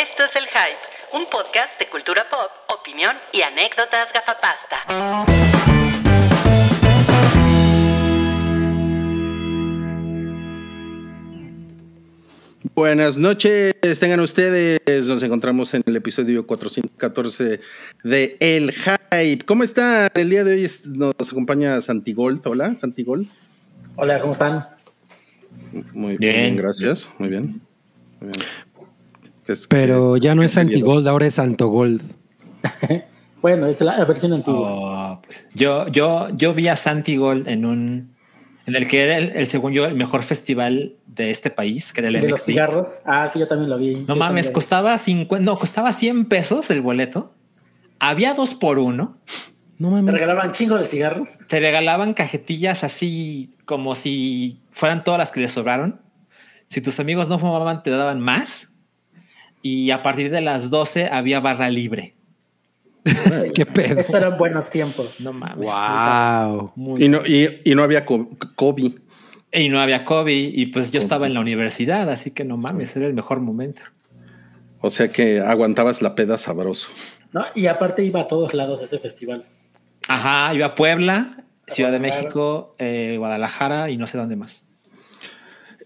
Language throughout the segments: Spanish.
Esto es El Hype, un podcast de cultura pop, opinión y anécdotas gafapasta. Buenas noches, tengan ustedes. Nos encontramos en el episodio 414 de El Hype. ¿Cómo están? El día de hoy nos acompaña Santigold. Hola, Santigold. Hola, ¿cómo están? Muy bien, Bien. gracias. Muy bien. Muy bien. ¿Qué es- Pero ya no es? Antigold, ahora es Santogold. Bueno, es la, la versión antigua. Oh, pues, yo, yo, yo vi a Santi Gold en un en el que era el, el, según yo el mejor festival de este país, que era el de los cigarros. Ah, sí, yo también lo vi. No Yo mames, también. costaba 50, no, costaba 100 pesos el boleto. Había dos por uno. No ¿Te mames. regalaban chingo de cigarros? Te regalaban cajetillas así como si fueran todas las que les sobraron. Si tus amigos no fumaban, te daban más. Y a partir de las 12 había barra libre. Qué pedo. Esos eran buenos tiempos. No mames. Wow. Muy- Y no, y, y no había co- COVID. Y no había COVID y pues yo estaba en la universidad, así que no mames, era el mejor momento. O sea que aguantabas la peda sabroso. ¿no? Y aparte iba a todos lados ese festival. Ajá, iba a Puebla, Ciudad de. México, eh, Guadalajara y no sé dónde más.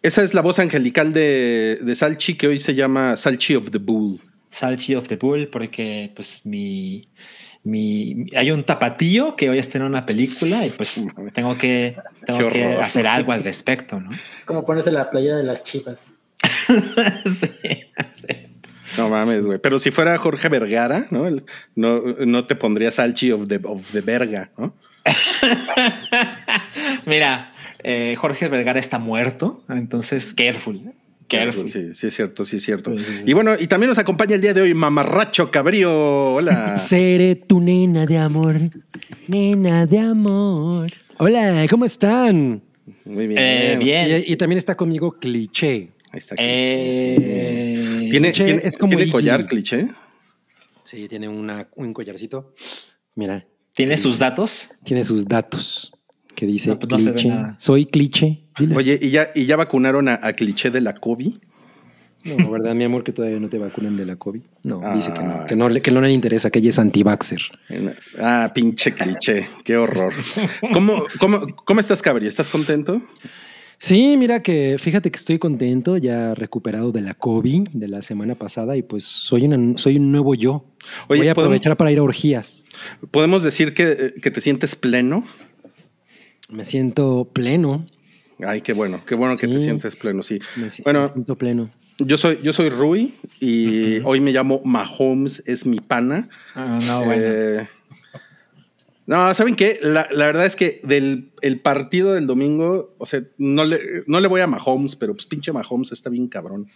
Esa es la voz angelical de, de Salchi, que hoy se llama Salchi of the Bull. Salchi of the Bull, porque pues mi, mi hay un tapatío que hoy está en una película y pues tengo que, tengo que hacer algo al respecto, ¿no? Es como ponerse la playa de las chivas. sí, sí. No mames, güey. Pero si fuera Jorge Vergara, ¿no? El- no, no te pondría Salchi of the, of the Verga, ¿no? Mira, eh, Jorge Vergara está muerto, entonces careful. Careful. Sí, sí es cierto, sí es cierto. Sí, sí, sí. Y bueno, y también nos acompaña el día de hoy Mamarracho Cabrío. Hola. Seré tu nena de amor. Nena de amor. Hola, ¿cómo están? Muy bien. Eh, bien. Y, y también está conmigo Cliché. Ahí está. Eh, sí. ¿Tiene, cliché tiene- es como tiene collar, cliché? Sí, tiene una, un collarcito. Mira, ¿Tiene sus datos? tiene sus datos. Que dice No, pues no Cliché. Soy Cliché. Diles. Oye, ¿y ya, ¿y ya vacunaron a, a cliché de la COVID? No, ¿verdad, mi amor, que todavía no te vacunan de la COVID? No, dice que Ah. no, que no, le- que no le interesa, que ella es anti-vaxxer. Ah, pinche cliché. Qué horror. ¿Cómo, cómo, cómo estás, Cabri? ¿Estás contento? Sí, mira que fíjate que estoy contento, ya recuperado de la COVID de la semana pasada y pues soy, una- soy un nuevo yo. Oye, Voy a ¿podemos- aprovechar para ir a orgías. ¿Podemos decir que, que te sientes pleno? Me siento pleno. Ay, qué bueno, qué bueno que te sientes pleno, sí. Me, Bueno, me siento pleno. yo soy, yo soy Rui y hoy me llamo Mahomes, es mi pana. Ah, no, bueno. Eh, no, ¿saben qué? La, la verdad es que del el partido del domingo, o sea, no le, no le voy a Mahomes, pero pues pinche Mahomes está bien cabrón.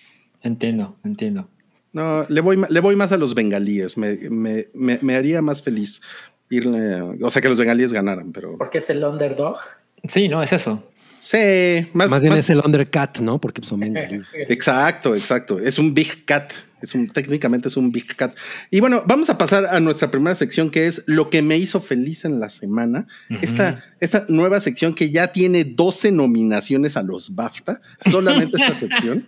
Entiendo, entiendo. No, le voy, le voy más a los bengalíes. Me, me, me, me haría más feliz irle, o sea, que los bengalíes ganaran, pero Porque es el underdog. Sí, no, es eso. Sí, más, Más bien más- es el undercut, ¿no? Porque son bengalíes. Exacto, exacto. Es un big cat. Es un, técnicamente es un big cat. Y bueno, vamos a pasar a nuestra primera sección que es lo que me hizo feliz en la semana. Esta, esta nueva sección que ya tiene 12 nominaciones a los BAFTA. Solamente esta sección.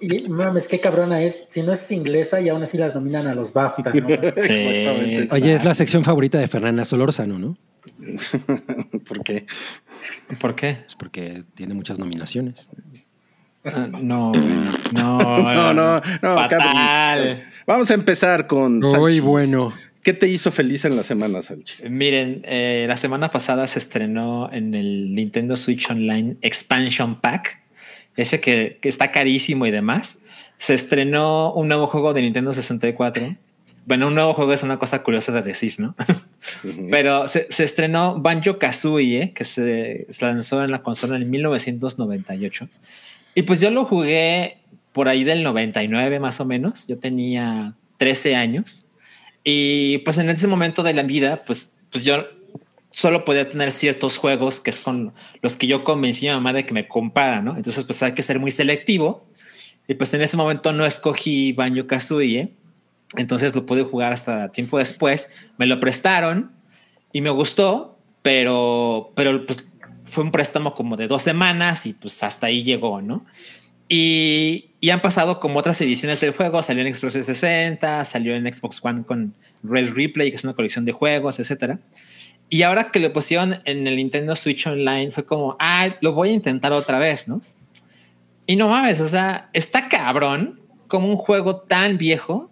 Y mames, qué cabrona es. Si no es inglesa y aún así las nominan a los BAFTA. ¿no? Exactamente. Oye, es la sección favorita de Fernanda Solórzano, ¿no? ¿Por qué? ¿Por qué? Es porque tiene muchas nominaciones. Ah, no, no, No, no, no, Fatal. Vamos a empezar con Muy Salchi. bueno. ¿Qué te hizo feliz en la semana, Salchi? Miren, eh, la semana pasada se estrenó en el Nintendo Switch Online Expansion Pack, ese que, que está carísimo y demás. Se estrenó un nuevo juego de Nintendo 64. Bueno, un nuevo juego es una cosa curiosa de decir, ¿no? Pero se, se estrenó Banjo Kazooie, que se, lanzó en la consola en 1998. Y pues yo lo jugué por ahí del 99 más o menos. Yo tenía 13 años. Y pues en ese momento de la vida, pues, pues yo solo podía tener ciertos juegos que es con los que yo convencí a mi mamá de que me comprara, ¿no? Entonces pues hay que ser muy selectivo. Y pues en ese momento no escogí Banjo Kazooie. Entonces lo pude jugar hasta tiempo después. Me lo prestaron y me gustó, pero, pero pues fue un préstamo como de dos semanas y pues hasta ahí llegó, ¿no? Y, Y han pasado como otras ediciones del juego, salió en Xbox 360, salió en Xbox One con Red Replay, que es una colección de juegos, etcétera. Y ahora que lo pusieron en el Nintendo Switch Online, fue como, ah, lo voy a intentar otra vez, ¿no? Y no mames, o sea, está cabrón como un juego tan viejo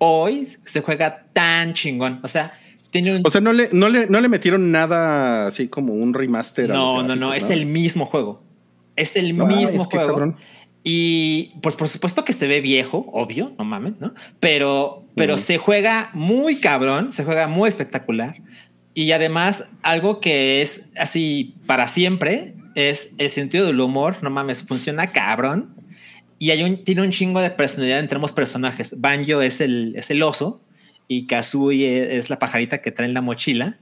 hoy se juega tan chingón. O sea, tiene un. O sea, no le, no le, no le metieron nada así como un remaster. No, no, no, es el mismo juego. Es el mismo juego. Y pues por supuesto que se ve viejo, obvio, no mames, ¿no? Pero, pero se juega muy cabrón, se juega muy espectacular. Y además, algo que es así para siempre es el sentido del humor, no mames, funciona cabrón. Y hay un, tiene un chingo de personalidad entre ambos personajes. Banjo es el, es el oso y Kazooie es la pajarita que trae en la mochila.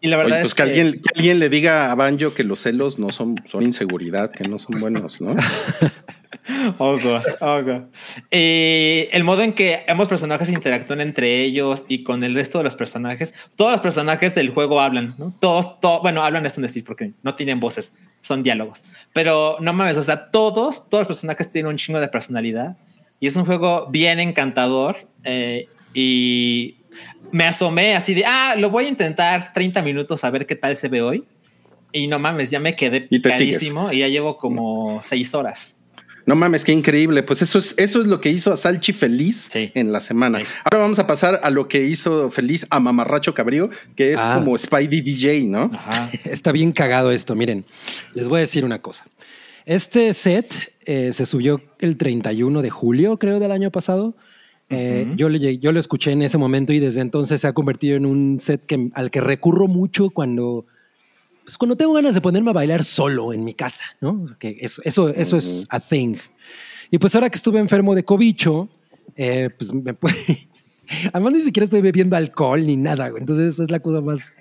Y la verdad pues es que, alguien, alguien le diga a Banjo que los celos no son, son inseguridad, que no son buenos, ¿no? Ojo, ojo. Eh, el modo en que ambos personajes interactúan entre ellos y con el resto de los personajes, todos los personajes del juego hablan, ¿no? Todos, bueno, hablan es un decir porque no tienen voces, son diálogos. Pero no mames, o sea, todos, todos los personajes tienen un chingo de personalidad y es un juego bien encantador. Eh, y me asomé así de, ah, lo voy a intentar 30 minutos a ver qué tal se ve hoy. Y no mames, ya me quedé y y ya llevo como seis horas. No mames, qué increíble. Pues eso es, eso es lo que hizo a Salchi feliz en la semana. Ahora vamos a pasar a lo que hizo feliz a Mamarracho Cabrío, que es ah. como Spidey DJ, ¿no? Está bien cagado esto. Miren, les voy a decir una cosa. Este set eh, se subió el 31 de julio, creo, del año pasado. Eh, yo, le, yo lo escuché en ese momento y desde entonces se ha convertido en un set que, al que recurro mucho cuando pues cuando tengo ganas de ponerme a bailar solo en mi casa, ¿no? Que eso, eso, eso es a thing. Y pues ahora que estuve enfermo de cobicho, eh, pues me Además, ni siquiera estoy bebiendo alcohol ni nada, güey. Entonces, es la cosa más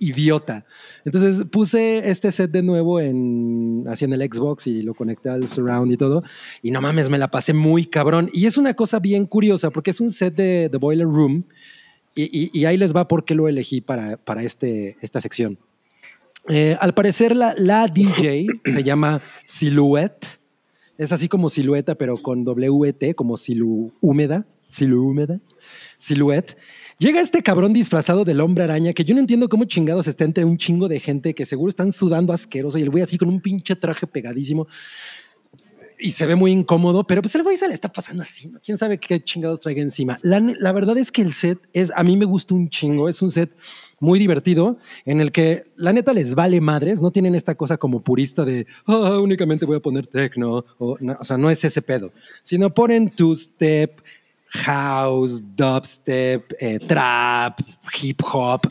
idiota. Entonces, puse este set de nuevo en, así en el Xbox y lo conecté al surround y todo. Y no mames, me la pasé muy cabrón. Y es una cosa bien curiosa porque es un set de The Boiler Room. Y, y, ahí les va por qué lo elegí para, para este, esta sección. Eh, al parecer la, la DJ se llama Silhouette. Es así como silueta, pero con WT, como silu húmeda, silu húmeda, silhouette. Llega este cabrón disfrazado del hombre araña que yo no entiendo cómo chingados está entre un chingo de gente que seguro están sudando asqueroso y el güey así con un pinche traje pegadísimo y se ve muy incómodo, pero pues el güey se le está pasando así, ¿no? ¿Quién sabe qué chingados traiga encima? La, la verdad es que el set es, a mí me gusta un chingo, es un set muy divertido en el que la neta les vale madres, no tienen esta cosa como purista de ah, únicamente voy a poner techno, o, o sea, no es ese pedo, sino ponen two-step, house, dubstep, eh, trap, hip hop,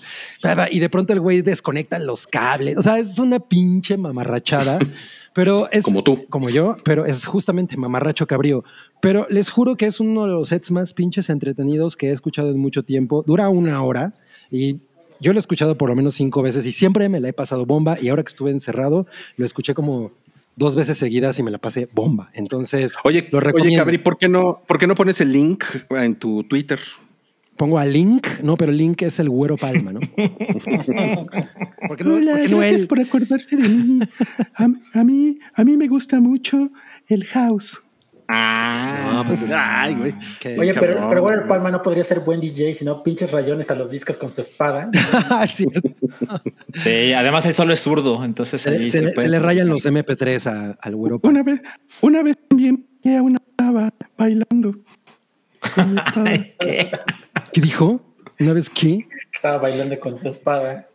y de pronto el güey desconecta los cables, o sea, es una pinche mamarrachada. Pero es como tú, como yo, pero es justamente mamarracho cabrío. Pero les juro que es uno de los sets más pinches entretenidos que he escuchado en mucho tiempo. Dura una hora y yo lo he escuchado por lo menos cinco veces y siempre me la he pasado bomba y ahora que estuve encerrado lo escuché como dos veces seguidas y me la pasé bomba. Entonces, oye, lo recomiendo. Oye, Cabri, ¿por qué no, por qué no pones el link en tu Twitter? Pongo a Link, no, pero Link es el güero palma, ¿no? porque no, Hola, gracias por acordarse de mí. A, mí. a mí me gusta mucho el house. Ah, pues ay, güey. Oye, pero, pero bueno, Palma no podría ser buen DJ, sino pinches rayones a los discos con su espada. sí. sí, además él solo es zurdo, entonces se, se, le rayan los MP3 al güero. Una vez, una vez también que una estaba bailando. ¿Qué? ¿Qué dijo? ¿Una vez qué? Estaba bailando con su espada.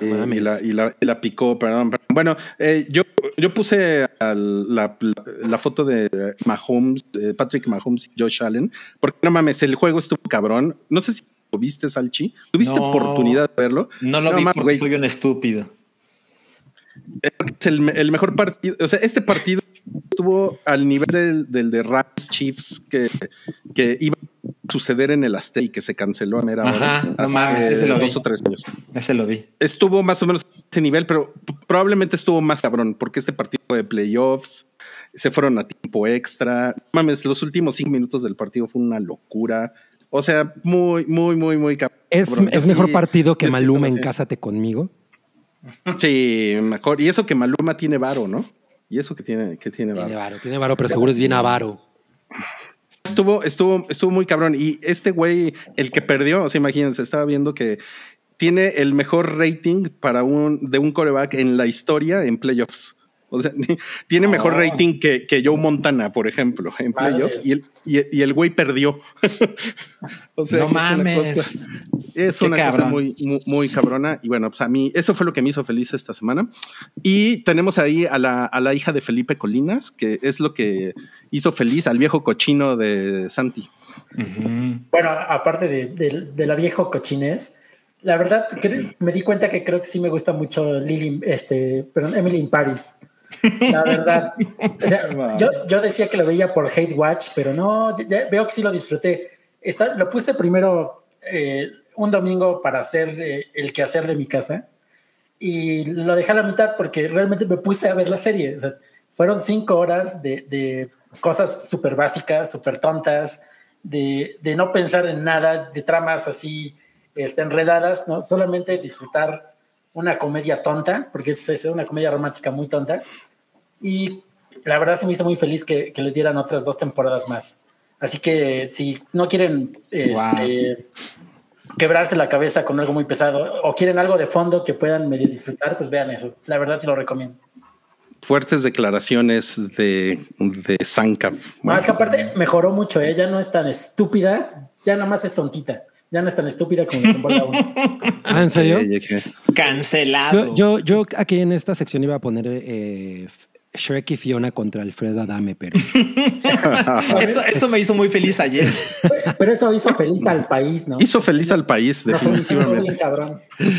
Y, la, y, la, picó, perdón. Bueno, eh, yo, yo puse la, la, foto de Mahomes, Patrick Mahomes y Josh Allen, porque no mames, el juego estuvo cabrón. No sé si lo viste, Salchi. ¿Tuviste oportunidad de verlo? No lo vi porque soy un estúpido. Es el, el, mejor partido. O sea, este partido estuvo al nivel del, del de Rams Chiefs que, que iba a suceder en el Azteca y que se canceló a mera hora. no mames, ese lo dos o tres años. Ese lo vi. Estuvo más o menos a ese nivel, pero probablemente estuvo más cabrón porque este partido de playoffs se fueron a tiempo extra. Mames, los últimos cinco minutos del partido fue una locura. O sea, muy, muy, muy, muy cabrón. ¿Es, es mejor partido que Maluma en Cásate conmigo? Sí, mejor. Y eso que Maluma tiene varo, ¿no? ¿Y eso que tiene, que tiene Tiene varo, tiene varo, pero seguro es bien avaro. Estuvo, estuvo, estuvo muy cabrón. Y este güey, el que perdió, o sea, imagínense, estaba viendo que tiene el mejor rating para un, de un coreback en la historia en playoffs. O sea, tiene mejor Oh. rating que, que Joe Montana, por ejemplo, en playoffs. Y el, y, y el güey perdió. o sea, No es una mames. cosa- es Qué una cosa cabrón. muy, muy, muy cabrona. Y bueno, pues a mí, eso fue lo que me hizo feliz esta semana. Y tenemos ahí a la, a la hija de Felipe Colinas, que es lo que hizo feliz al viejo cochino de Santi. Bueno, aparte de, de- de la viejo cochinés, la verdad me di cuenta que creo que sí me gusta mucho Lily, este, perdón, Emily in Paris. La verdad. O sea, yo, yo decía que lo veía por Hate Watch, pero no, ya- ya veo que sí lo disfruté. Está, lo puse primero eh, un domingo para hacer eh, el quehacer de mi casa y lo dejé a la mitad porque realmente me puse a ver la serie. O sea, fueron cinco horas de, de cosas súper básicas, súper tontas, de, de no pensar en nada, de tramas así este, enredadas, ¿no? Solamente disfrutar una comedia tonta, porque es, es una comedia romántica muy tonta. Y la verdad se me hizo muy feliz que, que les dieran otras dos temporadas más. Así que si no quieren este, quebrarse la cabeza con algo muy pesado o quieren algo de fondo que puedan medio disfrutar, pues vean eso. La verdad sí lo recomiendo. Fuertes declaraciones de, de Sanka. Más que aparte mejoró mucho, ¿eh? ya no es tan estúpida, ya nada más es tontita. Ya no es tan estúpida como la temporada uno. Ah, ¿en serio? Cancelado. Yo, yo, yo aquí en esta sección iba a poner eh, Shrek y Fiona contra Alfredo Adame, pero eso, eso me hizo muy feliz ayer. Pero eso hizo feliz al país, ¿no? Hizo feliz al país, definitivamente. bien cabrón.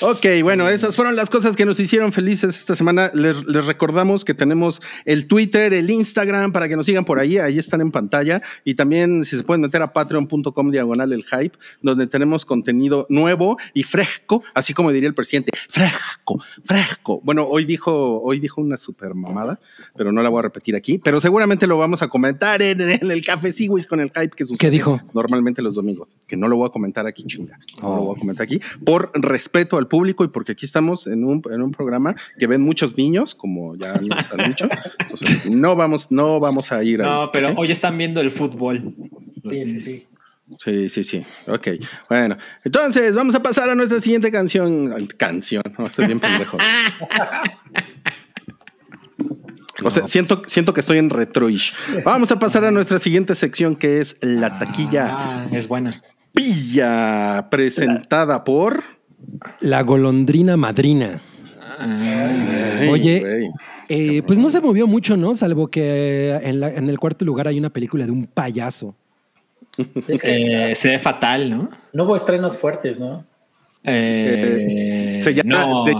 Ok, bueno, esas fueron las cosas que nos hicieron felices esta semana. Les, les recordamos que tenemos el Twitter, el Instagram, para que nos sigan por ahí. Ahí están en pantalla. Y también, si se pueden meter a patreon.com diagonal el hype, donde tenemos contenido nuevo y fresco, así como diría el presidente, fresco, fresco. Bueno, hoy dijo, hoy dijo una super mamada, pero no la voy a repetir aquí. Pero seguramente lo vamos a comentar en, en el café Siwis con el hype que sucede dijo? normalmente los domingos, que no lo voy a comentar aquí, chinga. No lo voy a comentar aquí por respeto al público y porque aquí estamos en un, en un programa que ven muchos niños, como ya nos han dicho. Entonces, no vamos, no vamos a ir a No, pero hoy están viendo el fútbol. Los Sí, sí, sí. Sí, sí, sí. Ok. Bueno, entonces vamos a pasar a nuestra siguiente canción. Canción, no, estoy bien pendejo. O sea, siento, siento que estoy en retroish. Vamos a pasar a nuestra siguiente sección que es la taquilla Ah, es buena. pilla, presentada por. la golondrina madrina. Ay, Oye. Eh, pues no se movió mucho, ¿no? Salvo que en, la- en el cuarto lugar hay una película de un payaso. Es que Eh, se ve fatal, ¿no? no hubo estrenos fuertes, ¿no? Eh, Se llama no. The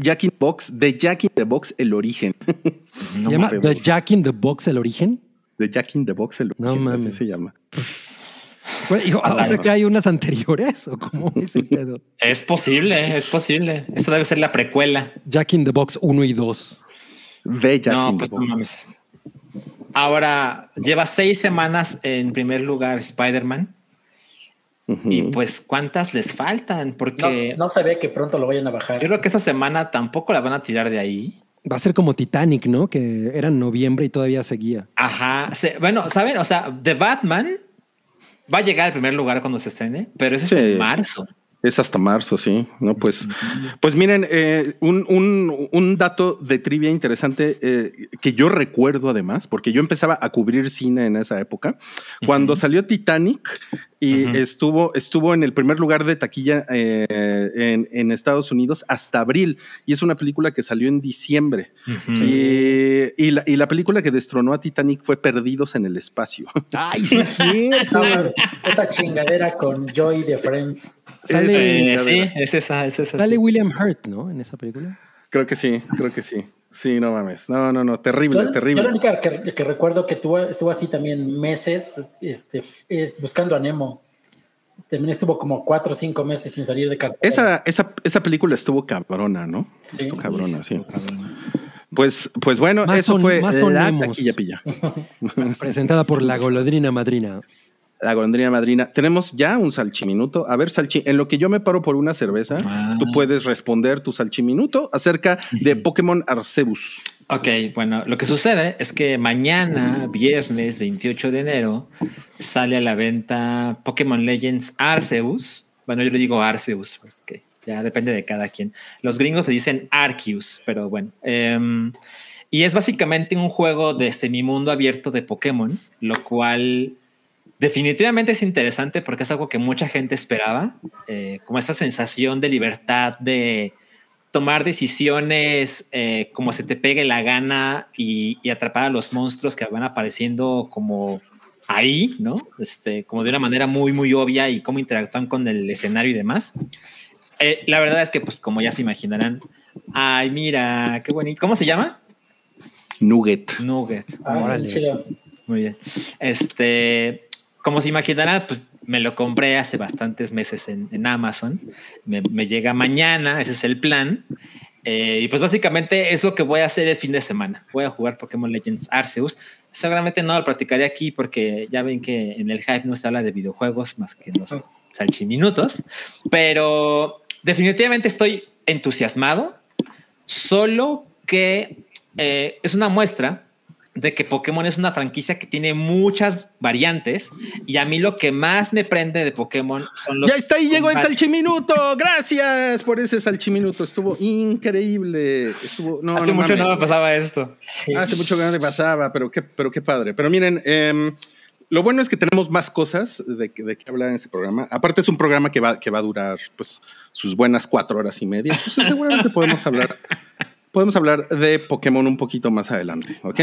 Jack, in the Box, The Jack in the Box, el origen. Se No llama. The Jack in the Box, el origen. The Jack in the Box, el No origen, así mames. se llama. Pues, hijo, o sea que hay unas anteriores o cómo es el pedo. Es posible, es posible. Esta debe ser la precuela. Jack in the Box 1 y 2. The Jack no, in pues the no Box. mames. Ahora, lleva seis semanas en primer lugar Spider-Man. Y pues, ¿cuántas les faltan? No, Porque no se ve que pronto lo vayan a bajar. yo creo que esta semana tampoco la van a tirar de ahí. Va a ser como Titanic, ¿no? Que era en noviembre y todavía seguía. Ajá. Se- bueno, ¿saben? O sea, The Batman va a llegar al primer lugar cuando se estrene, pero Sí. es en marzo. Es hasta marzo, sí. No, pues, pues miren, eh, un, un- un dato de trivia interesante eh, que yo recuerdo además, porque yo empezaba a cubrir cine en esa época, cuando salió Titanic y estuvo, estuvo en el primer lugar de taquilla eh, en, en Estados Unidos hasta abril, y es una película que salió en diciembre. Y, y la, y la película que destronó a Titanic fue Perdidos en el Espacio. ¡Ay, sí! No, mames, esa chingadera con Joy de Friends. Sale, Eh, sí, es esa, es esa. sale sí. William Hurt, ¿no? En esa película. creo que sí, creo que sí. Sí, no mames. No, no, no, terrible, Yo, terrible. yo la única que, que recuerdo que tuvo, estuvo así también meses este, es buscando a Nemo. También estuvo como cuatro o cinco meses sin salir de cartera. Esa, esa, esa película estuvo cabrona, ¿no? Sí. Estuvo cabrona, sí. Pues, pues bueno, Más eso son- fue más la taquilla pilla. Presentada por la golondrina madrina. La golondrina madrina. Tenemos ya un salchiminuto. A ver, salchi, en lo que yo me paro por una cerveza, Ah. tú puedes responder tu salchiminuto acerca de Pokémon Arceus. Ok, bueno, lo que sucede es que mañana, viernes 28 de enero, sale a la venta Pokémon Legends Arceus. Bueno, yo le digo Arceus, pues que ya depende de cada quien. Los gringos le dicen Arceus, pero bueno. em, y es básicamente un juego de semimundo abierto de Pokémon, lo cual definitivamente es interesante porque es algo que mucha gente esperaba, eh, como esa sensación de libertad, de tomar decisiones eh, como se te pegue la gana y, y atrapar a los monstruos que van apareciendo como ahí, ¿no? Este, como de una manera muy, muy obvia y cómo interactúan con el escenario y demás. Eh, la verdad es que, pues, como ya se imaginarán, ay, mira, qué bonito. ¿Cómo se llama? Nugget. Nugget. Ah, Órale. Muy bien. Este, como se imaginará, pues me lo compré hace bastantes meses en, en Amazon. Me, me llega mañana, ese es el plan. Eh, y pues básicamente es lo que voy a hacer el fin de semana. Voy a jugar Pokémon Legends Arceus. Seguramente no lo practicaré aquí porque ya ven que en el hype no se habla de videojuegos más que en los salchiminutos. Pero definitivamente estoy entusiasmado. Solo que eh, es una muestra de que Pokémon es una franquicia que tiene muchas variantes y a mí lo que más me prende de Pokémon son los Ya está ahí, llegó el salchiminuto. Gracias por ese salchiminuto. Estuvo increíble. Estuvo, no, Hace no mucho mames. no me pasaba esto. Sí. Hace mucho que no te pasaba, pero qué, pero qué padre. Pero miren, em, lo bueno es que tenemos más cosas de, que- de qué hablar en este programa. Aparte es un programa que va, que va a durar pues, sus buenas cuatro horas y media. Entonces seguramente podemos hablar, podemos hablar de Pokémon un poquito más adelante, ¿ok?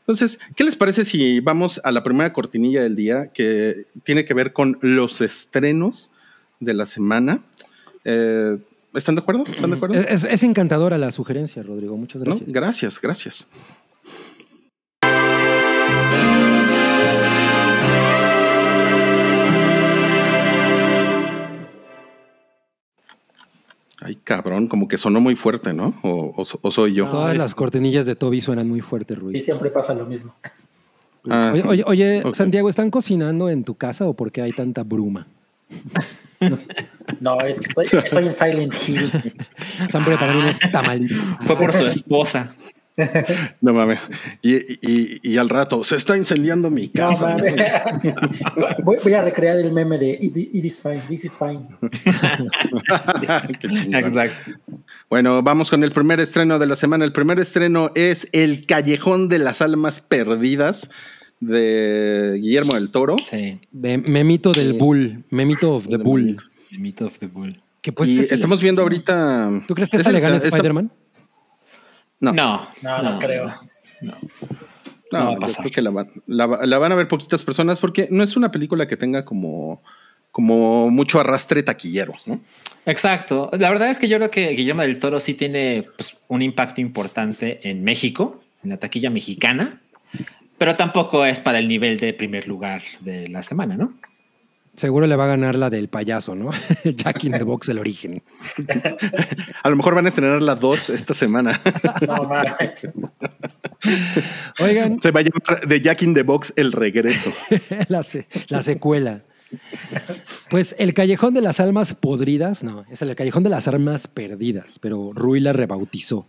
Entonces, ¿qué les parece si vamos a la primera cortinilla del día que tiene que ver con los estrenos de la semana? Eh, ¿Están de acuerdo? ¿Están de acuerdo? Es, es encantadora la sugerencia, Rodrigo. Muchas ¿No? gracias. Gracias, Ay, cabrón, como que sonó muy fuerte, ¿no? O, o- o soy yo. Todas las cortinillas de Toby suenan muy fuerte, Y Ruiz. siempre pasa lo mismo. Ah, Oye, oye. Santiago, ¿están cocinando en tu casa o por qué hay tanta bruma? No, es que estoy, estoy en Silent Hill. Están preparando unos tamalitos. Fue por su esposa. No mames. Y, y- y al rato, se está incendiando mi No, casa. voy, voy a recrear el meme de it, it is fine, this is fine. Qué. Exacto. Bueno, vamos con el primer estreno de la semana. El primer estreno es El Callejón de las Almas Perdidas de Guillermo del Toro. Sí. De Memito del Bull. Memito of the Bull. Memito. Of the Bull. Que pues y es el- estamos viendo ahorita. ¿Tú crees que es esta le gana esta- No, No, No, no, creo. No. no, no va a yo pasar. creo que la, van- la la van a ver poquitas personas porque no es una película que tenga como, como mucho arrastre taquillero. ¿no? Exacto. La verdad es que yo creo que Guillermo del Toro sí tiene pues, un impacto importante en México, en la taquilla mexicana, pero tampoco es para el nivel de primer lugar de la semana, ¿no? Seguro le va a ganar la del payaso, ¿no? Jack in the Box, el origen. A lo mejor van a estrenar las dos esta semana. No, mames. Oigan, Se va a llamar The Jack in the Box El Regreso. la, se- la secuela. Pues el Callejón de las Almas Podridas, no, es el Callejón de las Almas Perdidas, pero Rui la rebautizó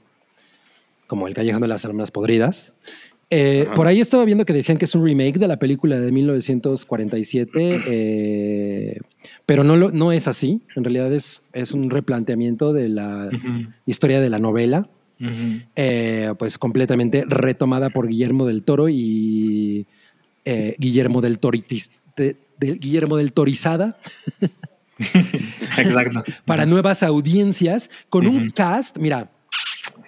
como el Callejón de las Almas Podridas. Eh, por ahí estaba viendo que decían que es un remake de la película de 1947, eh, pero no, lo- no es así. En realidad es, es un replanteamiento de la historia de la novela, eh, pues completamente retomada por Guillermo del Toro y eh, Guillermo del Toritis, de- del Guillermo del Torizada. Exacto. para nuevas audiencias con un cast, mira,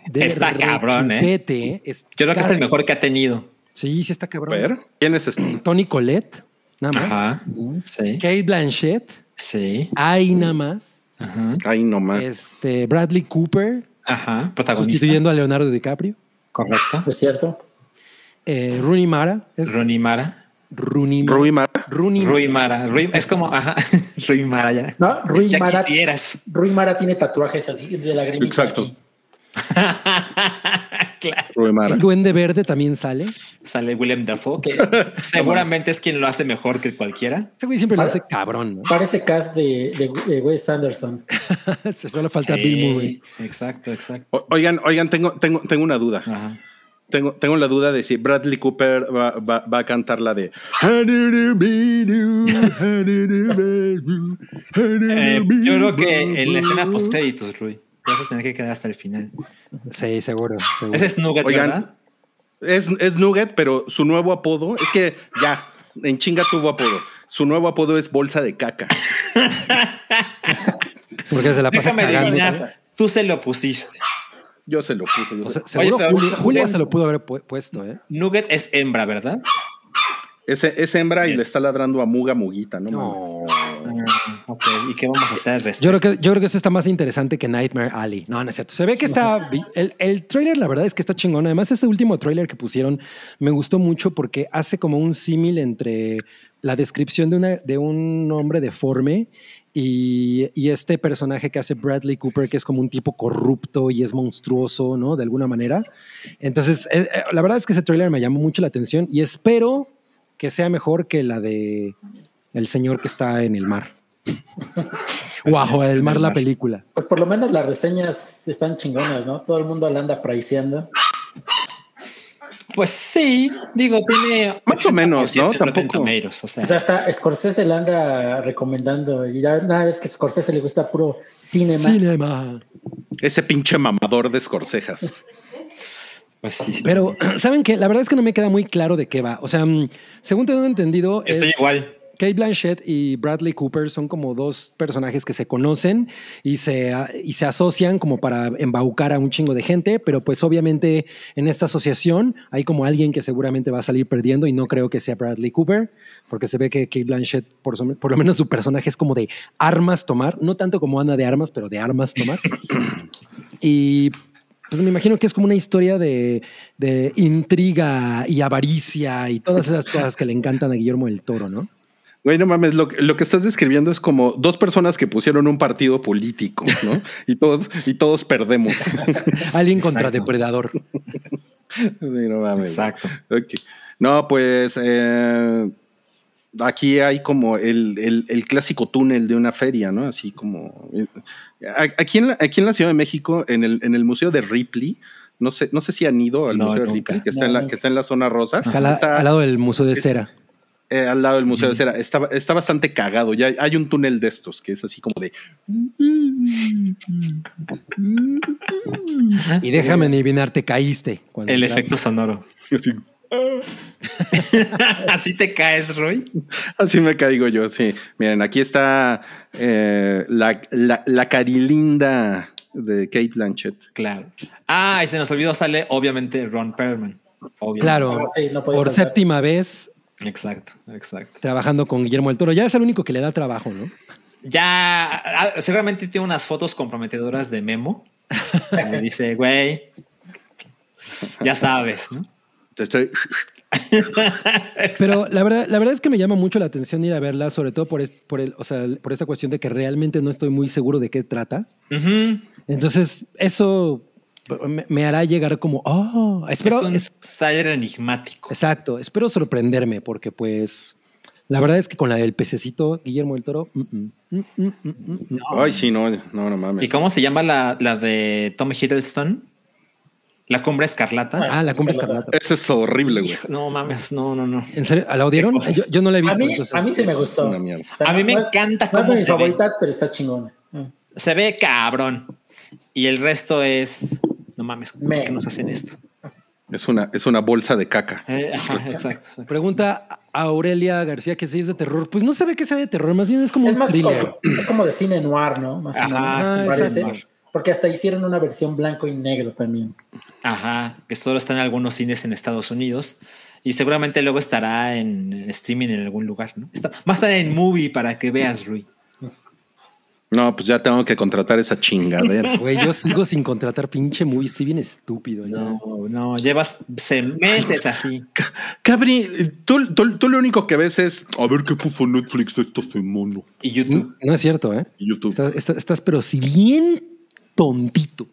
de Está cabrón, ¿eh? Yo creo que es el mejor que ha tenido. Sí, sí está A cabrón. ver, ¿quién es este? Tony Colette, nada más. Ajá. Sí. Kate Blanchett, Sí. ahí nada más. Ajá. Ay, no más. Este, Bradley Cooper, Ajá. Protagonista. sustituyendo a Leonardo DiCaprio. Correcto. ¿Es cierto? Eh, Rooney Mara. es- Rooney Mara. Rooney Mara. Rui Mara. Rooney Rui Mara. Rui- es como, ajá. Rui Mara ya. No, Rui ya Mara, quisieras. Rui Mara tiene tatuajes así de lagrimita Exacto. aquí. El Duende Verde también sale. Sale William Dafoe, que seguramente es quien lo hace mejor que cualquiera. Ese güey siempre lo hace cabrón. Parece cast de, de, Wes Anderson. Solo falta Bill Murray. Exacto, exacto. oigan, oigan, tengo, tengo, tengo una duda. Tengo, tengo la duda de si Bradley Cooper va, va, va a cantar la de. Eh, yo creo que en la escena post créditos, Rui. Vas a tener que quedar hasta el final. Sí, seguro. Ese es Nugget, ¿verdad? Es, es Nugget, pero su nuevo apodo es que ya, en chinga tuvo apodo. Su nuevo apodo es Bolsa de Caca. Porque se la pasa Déjame cagando. tú se lo pusiste. Yo se lo puse. seguro Julia, se lo pudo haber puesto, ¿eh? Nugget es hembra, ¿verdad? Es, hembra y le está ladrando a Muga Muguita, ¿no? no. Ok, ¿y qué vamos a hacer al Yo creo, que, yo creo que eso está más interesante que Nightmare Alley. No, no es cierto. Se ve que está. El, el trailer, la verdad es que está chingón. Además, este último trailer que pusieron me gustó mucho porque hace como un símil entre la descripción de, una, de un hombre deforme y, y, este personaje que hace Bradley Cooper, que es como un tipo corrupto y es monstruoso, ¿no? De alguna manera. Entonces, eh, eh, la verdad es que ese trailer me llamó mucho la atención y espero que sea mejor que la de el señor que está en el mar. Bajo el mar la película. Pues por lo menos las reseñas están chingonas, ¿no? Todo el mundo la anda priceando. Pues sí, digo, tiene más o menos, ¿no? Tampoco. o, sea. hasta Scorsese la anda recomendando y ya nada es que Scorsese le gusta puro cinema. Cinema. Ese pinche mamador de Scorsejas. Pues Pero, ¿saben qué? La verdad es que no me queda muy claro de qué va. O sea, mm, según tengo entendido. Estoy igual. Kate Blanchett y Bradley Cooper son como dos personajes que se conocen y se, y se asocian como para embaucar a un chingo de gente, pero pues obviamente en esta asociación hay como alguien que seguramente va a salir perdiendo y no creo que sea Bradley Cooper, porque se ve que Kate Blanchett, por, por lo menos su personaje es como de armas tomar, no tanto como Ana de armas, pero de armas tomar. y pues me imagino que es como una historia de, intriga y avaricia y todas esas cosas que le encantan a Guillermo del Toro, ¿no? Güey, no mames, lo, que estás describiendo es como dos personas que pusieron un partido político, ¿no? y todos, y todos perdemos. Alguien contra depredador. sí, no mames. Exacto. No, pues eh, aquí hay como el, el, clásico túnel de una feria, ¿no? Así como Aquí en, la, aquí en la Ciudad de México, en el, en el Museo de Ripley, no sé, no sé si han ido al Museo de Ripley, que está, en la, que está en la zona rosa. Está, al lado del Museo de Cera. Eh, al lado del Museo de Cera. Está, está bastante cagado. Ya hay un túnel de estos que es así como de. y déjame adivinar, te caíste. el efecto sonoro. Así te caes, Roy. Así me caigo yo, sí. Miren, aquí está eh, la, la, carilinda de Kate Blanchett. Claro. Ah, y se nos olvidó, sale obviamente Ron Perlman. Claro, ah, por séptima vez. Exacto, exacto. Trabajando con Guillermo del Toro. Ya es el único que le da trabajo, ¿no? Ya, ah, seguramente tiene unas fotos comprometedoras de Memo. Me dice, güey, ya sabes, ¿no? estoy. Pero la verdad, la verdad es que me llama mucho la atención ir a verla, sobre todo por, por, el, o sea, por esta cuestión de que realmente no estoy muy seguro de qué trata. Entonces, eso me, hará llegar como, oh, espero. Es un taller enigmático. Exacto, espero sorprenderme, porque pues. La verdad es que con la del pececito, Guillermo del Toro. Mm, mm, mm, Ay, sí, no, no, no mames. ¿Y cómo se llama la, la de Tom Hiddleston? La cumbre escarlata. Ah, la cumbre escarlata. Eso es horrible, güey. No mames, no, no, no. ¿En serio? ¿La odiaron? Yo, no la he visto. A mí, a mí sí me gustó. a mí me encanta. No es de mis favoritas, pero está chingona. Se ve cabrón. Y el resto es. No mames, ¿por qué nos hacen esto? Es una, es una bolsa de caca. Eh, ajá, exacto, Pregunta a Aurelia García que si es de terror. Pues no se ve que sea de terror, más bien es como. Es más como, es como de cine noir, ¿no? Más o menos. parece. Porque hasta hicieron una versión blanco y negro también. Ajá, que solo está en algunos cines en Estados Unidos. Y seguramente luego estará en, streaming en algún lugar, ¿no? va a estar en movie para que veas, Rui. No, pues ya tengo que contratar esa chingadera. Güey, yo sigo sin contratar pinche movie, estoy bien estúpido. No, no, llevas meses así. Cabri, tú, tú, lo único que ves es a ver qué puso Netflix de esta semana. Y YouTube. No, es cierto, ¿eh? YouTube. estás pero si bien tontito.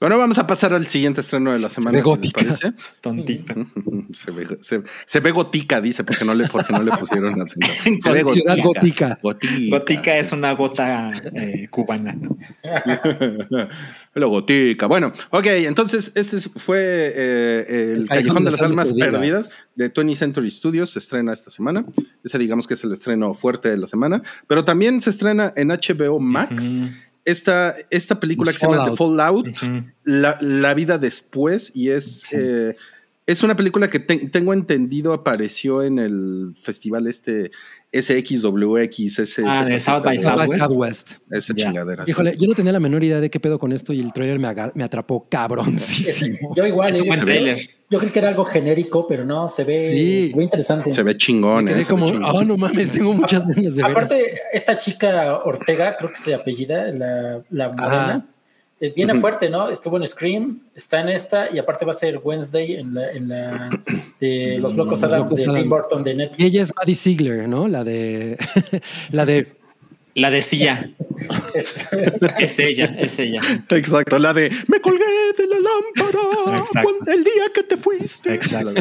Bueno, vamos a pasar al siguiente estreno de la semana. ve gótica. parece? Tontita. Se ve, se, se ve gotica, dice, porque no le, porque no le pusieron acento. Se ve Ciudad gótica. Gotica. Gótica es una gota eh, cubana, ¿no? Lo gotica. Bueno, ok, entonces este fue eh, el, Callejón de las Almas Perdidas de 20 Century Studios. Se estrena esta semana. Ese digamos que es el estreno fuerte de la semana. Pero también se estrena en HBO Max. Esta, esta película The que se llama The Fallout. La, la vida después, y es, eh, es una película que te- tengo entendido apareció en el festival este SXWX, ese, Ah, de South by South by Southwest. Southwest. esa chingadera. Híjole, yo no tenía la menor idea de qué pedo con esto y el trailer me, aga- me atrapó cabroncísimo. Yo igual, Es un yo, buen yo- trailer. yo creí que era algo genérico, pero no, se ve, Sí. se ve interesante. Se ve chingón, Me eh, quedé ve como, chingón. oh, no mames, tengo muchas ganas de ver. Aparte, esta chica Ortega, creo que se apellida, la, la morena, eh, viene fuerte, ¿no? Estuvo en Scream, está en esta y aparte va a ser Wednesday en la, en la de Los Locos Los Adams Locos de Tim. Burton de Y Netflix. ella es Maddie Ziegler, ¿no? La de. la de. La de silla. Es- Es ella, es ella. Exacto, la de me colgué de la lámpara cuando- el día que te fuiste. Exacto.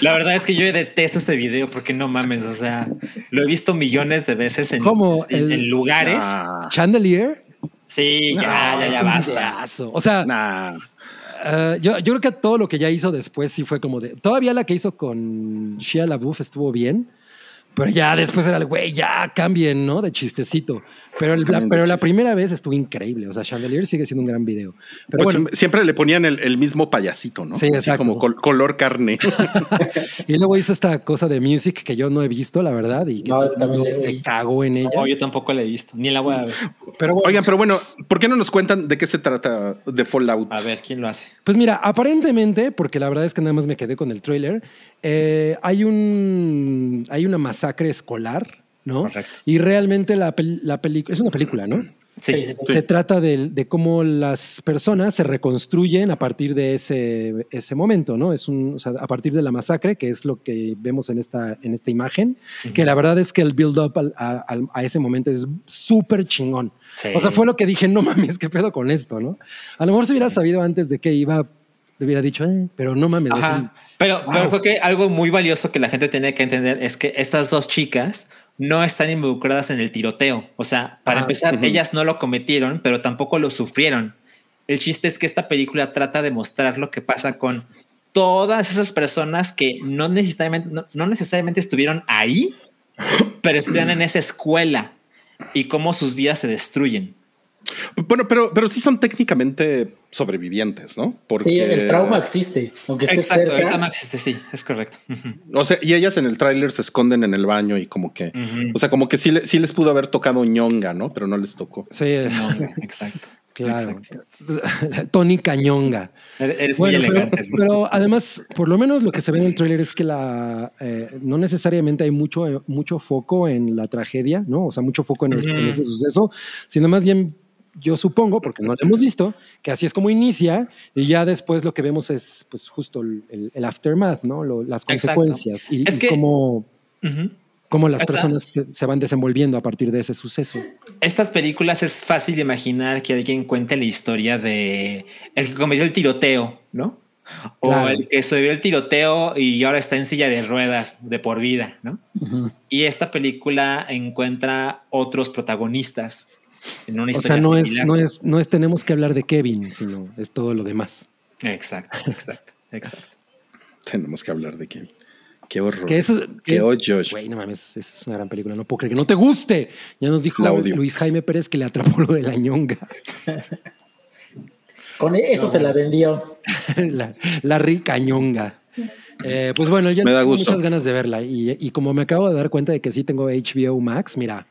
La verdad es que yo detesto ese video porque no mames, o sea, lo he visto millones de veces en, ¿Cómo? en, El- en lugares. Nah, Chandelier. Sí, ya, No, ya, ya basta. O sea, nah. eh, yo, yo creo que todo lo que ya hizo después sí fue como de. Todavía la que hizo con Shia LaBeouf estuvo bien. Pero ya después era el güey, ya cambien, ¿no? De chistecito. Pero, el- la, pero primera vez estuvo increíble. O sea, Chandelier sigue siendo un gran video. Pero Pues bueno, siempre le ponían el, el mismo payasito, ¿no? Sí, Así exacto. como col- color carne. y luego hizo esta cosa de music que yo no he visto, la verdad, y que No, también se cagó en ella. No, yo tampoco la he visto, ni la voy a ver. Pero bueno, Oigan, pero bueno, ¿por qué no nos cuentan de qué se trata de Fallout? A ver, ¿quién lo hace? Pues mira, aparentemente, porque la verdad es que nada más me quedé con el tráiler, eh, hay un hay una masacre escolar, ¿no? Correcto. Y realmente la, la película es una película, ¿no? Sí, sí, sí. Se trata de, de cómo las personas se reconstruyen a partir de ese, ese momento, ¿no? Es un, o sea, a partir de la masacre, que es lo que vemos en esta, en esta imagen, que la verdad es que el build-up a, al- a ese momento es súper chingón. Sí. O sea, fue lo que dije, no mames, qué pedo con esto, ¿no? A lo mejor si hubiera sabido antes de qué iba, le hubiera dicho, eh, pero no mames. es Ajá. Pero, Wow. pero creo que algo muy valioso que la gente tiene que entender es que estas dos chicas no están involucradas en el tiroteo. O sea, para Ah, empezar, ellas no lo cometieron, pero tampoco lo sufrieron. El chiste es que esta película trata de mostrar lo que pasa con todas esas personas que no necesariamente, no, no necesariamente estuvieron ahí, pero están en esa escuela y cómo sus vidas se destruyen. Bueno, pero, pero sí son técnicamente sobrevivientes, ¿no? Porque, Sí, el trauma existe, aunque esté Exacto, cerca. no existe, sí, es correcto. O sea, y ellas en el tráiler se esconden en el baño y como que, Ujú. o sea, como que sí, sí les pudo haber tocado ñonga, ¿no? Pero no les tocó. Sí, exacto. claro. Exacto. Tony Cañonga. Eres eres Bueno, muy pero, elegante. Luis. pero además, por lo menos lo que se ve en el tráiler es que la eh, no necesariamente hay mucho, mucho foco en la tragedia, ¿no? O sea, mucho foco en, este, en este suceso, sino más bien yo supongo, porque no lo hemos visto, que así es como inicia y ya después lo que vemos es pues justo el, aftermath, ¿no? Lo- las Exacto. consecuencias y, Es y que- cómo, cómo las personas se, se van desenvolviendo a partir de ese suceso. Estas películas es fácil imaginar que alguien cuente la historia de el que cometió el tiroteo, ¿no? O Claro. el que sobrevivió el tiroteo y ahora está en silla de ruedas de por vida, ¿no? Y esta película encuentra otros protagonistas en una O sea, no es, no, es, no es tenemos que hablar de Kevin, sino es todo lo demás. Exacto, exacto, exacto. Tenemos que hablar de Kevin. Qué horror. Que eso, que Qué es-. Güey, no mames, es una gran película. No puedo creer que no te guste. Ya nos dijo. Luis Jaime Pérez que le atrapó lo de la ñonga. Con eso se la vendió. la, la rica ñonga. Eh, pues bueno, Me da tengo gusto. muchas ganas de verla. Y, y como me acabo de dar cuenta de que sí tengo HBO Max, mira,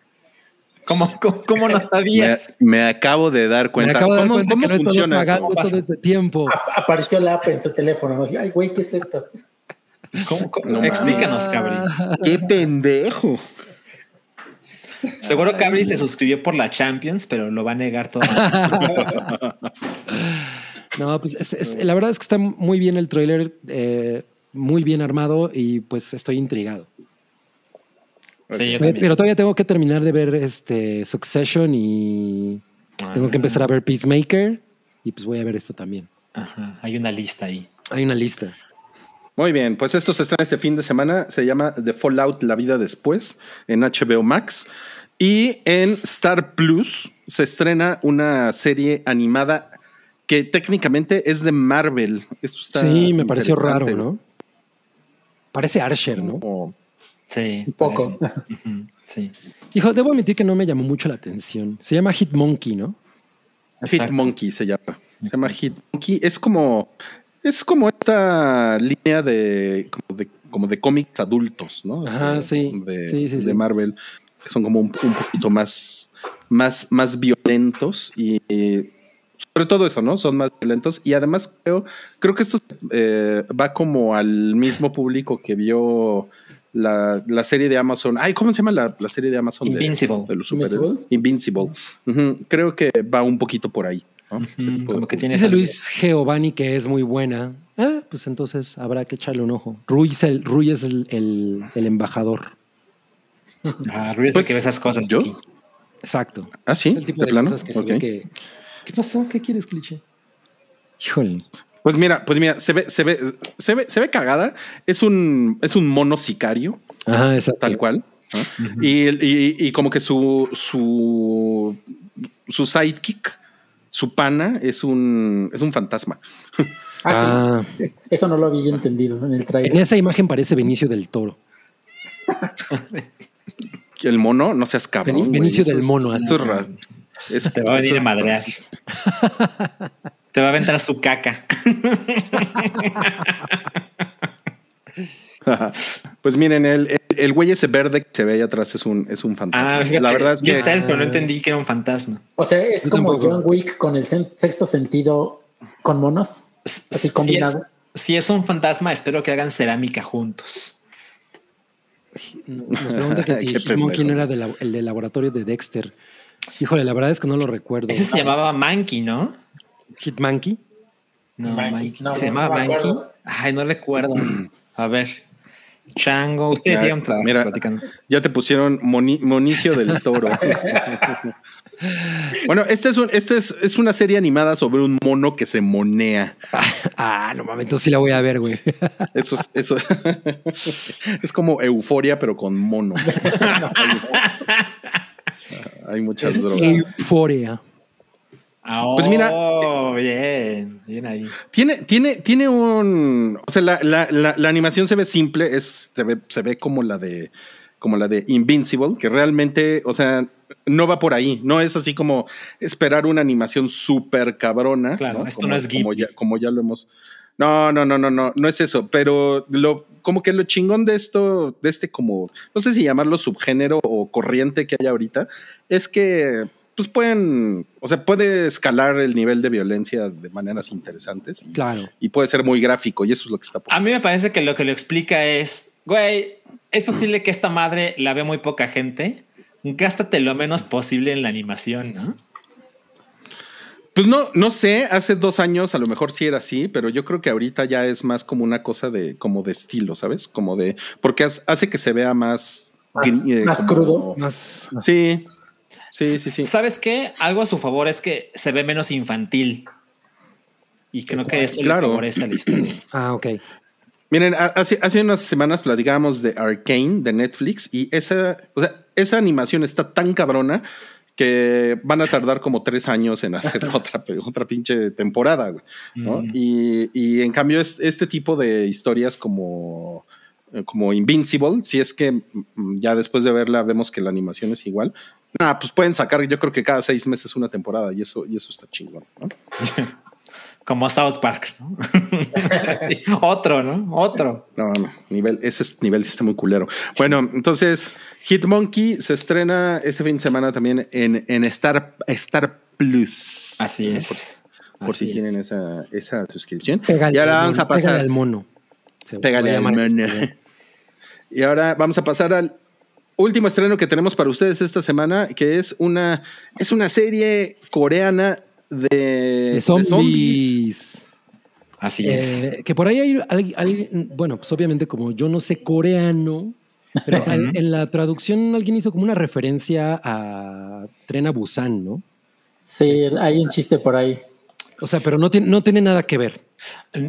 ¿Cómo, cómo, cómo no Me, sabías? me acabo de dar me cuenta. acabo de dar ¿Cómo, cuenta cómo que no funciona eso? pagando todo este tiempo. A- Apareció la app en su teléfono. ¿no? Ay, güey, ¿qué es esto? ¿Cómo- cómo? No Explícanos. Cabri. Qué pendejo. Seguro Cabri se suscribió por la Champions, pero lo va a negar todo. No, pues es- es- la verdad es que está muy bien el tráiler, eh, muy bien armado y pues estoy intrigado. Sí, yo Pero, todavía tengo que terminar de ver este Succession y tengo que empezar a ver Peacemaker y pues voy a ver esto también. Ajá, hay una lista ahí. Hay una lista. Muy bien, pues esto se estrena este fin de semana. Se llama The Fallout, La Vida Después en HBO Max. Y en Star Plus se estrena una serie animada que técnicamente es de Marvel. Esto está sí, me pareció raro. ¿no? Parece Archer, ¿no? Como- Sí. Un poco. Sí. Hijo, debo admitir que no me llamó mucho la atención. Se llama Hitmonkey, ¿no? Exacto. Hitmonkey se llama. Se llama Hitmonkey. Es como, es como esta línea de, como de, como de cómics adultos, ¿no? Ajá, De- sí. De, Sí, sí, de sí. Marvel. Que son como un, un poquito más, más, más violentos y, y sobre todo eso, ¿no? Son más violentos y además creo, creo que esto eh, va como al mismo público que vio la, la serie de Amazon. Ay, ¿cómo se llama la, la serie de Amazon? de- Invincible. De, los superhéroes? Invincible. Creo que va un poquito por ahí. ¿no? De- que tiene Dice Luis Giovanni que es muy buena. Ah, pues entonces habrá que echarle un ojo. Rui es el, Rui es el, el- el embajador. Ah, Ruiz Pues, que ve esas cosas. ¿yo? aquí. Exacto. Ah, sí, Es el tipo de, de, plano. cosas que se Ok. ve que. ¿Qué pasó? ¿Qué quieres, cliché? Híjole. Pues mira, pues mira, se ve, se ve, se ve, se ve cagada. Es un, es un mono sicario, Ajá, exacto. tal cual. ¿no? y, y- y como que su, su, su sidekick, su pana, es un, es un fantasma. Ah, Ah, sí. Eso no lo había entendido en el en trailer. esa imagen parece Benicio del Toro. El mono, no seas cabrón. Benicio eso del es- mono, así. Esto es Te va a venir a madrear. Te va a aventar su caca. pues miren, el, el, el güey ese verde que se ve ahí atrás es un, es un fantasma. Ah, fíjate, la verdad es que trailer, pero no entendí que era un fantasma. O sea, es Yo como tampoco. John Wick con el sexto sentido con monos, así Si combinados. es, si es un fantasma, espero que hagan cerámica juntos. Nos pregunta que si no era de la- el del laboratorio de Dexter. Híjole, la verdad es que no lo recuerdo. Ese se llamaba Monkey, ¿no? Hitmonkey. No, ¿Se no, llamaba acuerdo. Ay, no recuerdo. A ver. Chango. Ustedes Ya, sigan mira. platicando. Ya te pusieron moni- Monicio del Toro. bueno, es, un, este es, es una serie animada sobre un mono que se monea. Ah, no mames, entonces sí la voy a ver, güey. Eso es, eso es como euforia, pero con mono. Hay muchas drogas. Euforia. Pues mira, Oh, bien. Bien ahí. Tiene, tiene, tiene un. O sea, la, la- la- la animación se ve simple, es, se, ve, se ve como la de como la de Invincible, que realmente, o sea, no va por ahí. No es así como esperar una animación súper cabrona. Claro, esto como, no es como ya, como ya lo hemos. No, no, no, no, no, no es eso. Pero lo, como que lo chingón de esto, de este como, no sé si llamarlo subgénero o corriente que hay ahorita, es que pues pueden, o sea, puede escalar el nivel de violencia de maneras interesantes. Y, Claro. y puede ser muy gráfico y eso es lo que está por A mí me parece que lo que lo explica es, güey, es posible que esta madre la ve muy poca gente. Gástate lo menos posible en la animación, ¿no? Pues no, no sé, hace dos años a lo mejor sí era así, pero yo creo que ahorita ya es más como una cosa de, como de estilo, ¿sabes? Como de, porque hace- que se vea más, Más- eh, más como- crudo. Más, más- Sí, sí, sí, sí. ¿Sabes qué? Algo a su favor es que se ve menos infantil. Y creo que eso Claro. le favorece a la historia. Ah, ok. Miren, ha- hace, hace unas semanas platicábamos de Arcane de Netflix y esa, o sea, esa animación está tan cabrona que van a tardar como tres años en hacer otra, otra pinche temporada, güey. ¿no? Mm. Y, y en cambio, es- este tipo de historias como, eh, como Invincible, si es que mm, ya después de verla vemos que la animación es igual, nah, pues pueden sacar, yo creo que cada seis meses una temporada y eso, y eso está chingón. ¿no? Como South Park, ¿no? Otro, ¿no? Otro. No, no, nivel, ese es- nivel sí está muy culero. Bueno, entonces, Hitmonkey se estrena este fin de semana también en, en Star, Star Plus. Así ¿no? es. Por, por si tienen es. esa, esa suscripción. Pégale y ahora vamos mono, a pasar. Pégale al mono. Se- Pégale al mono. Y ahora vamos a pasar al último estreno que tenemos para ustedes esta semana, que es una, es una serie coreana de, De de zombies. Así es. Eh, que por ahí hay al- alguien, bueno, pues obviamente como yo no sé coreano, pero al- en la traducción alguien hizo como una referencia a Tren a Busan, ¿no? Sí, hay un chiste por ahí. O sea, pero no tiene, no tiene nada que ver.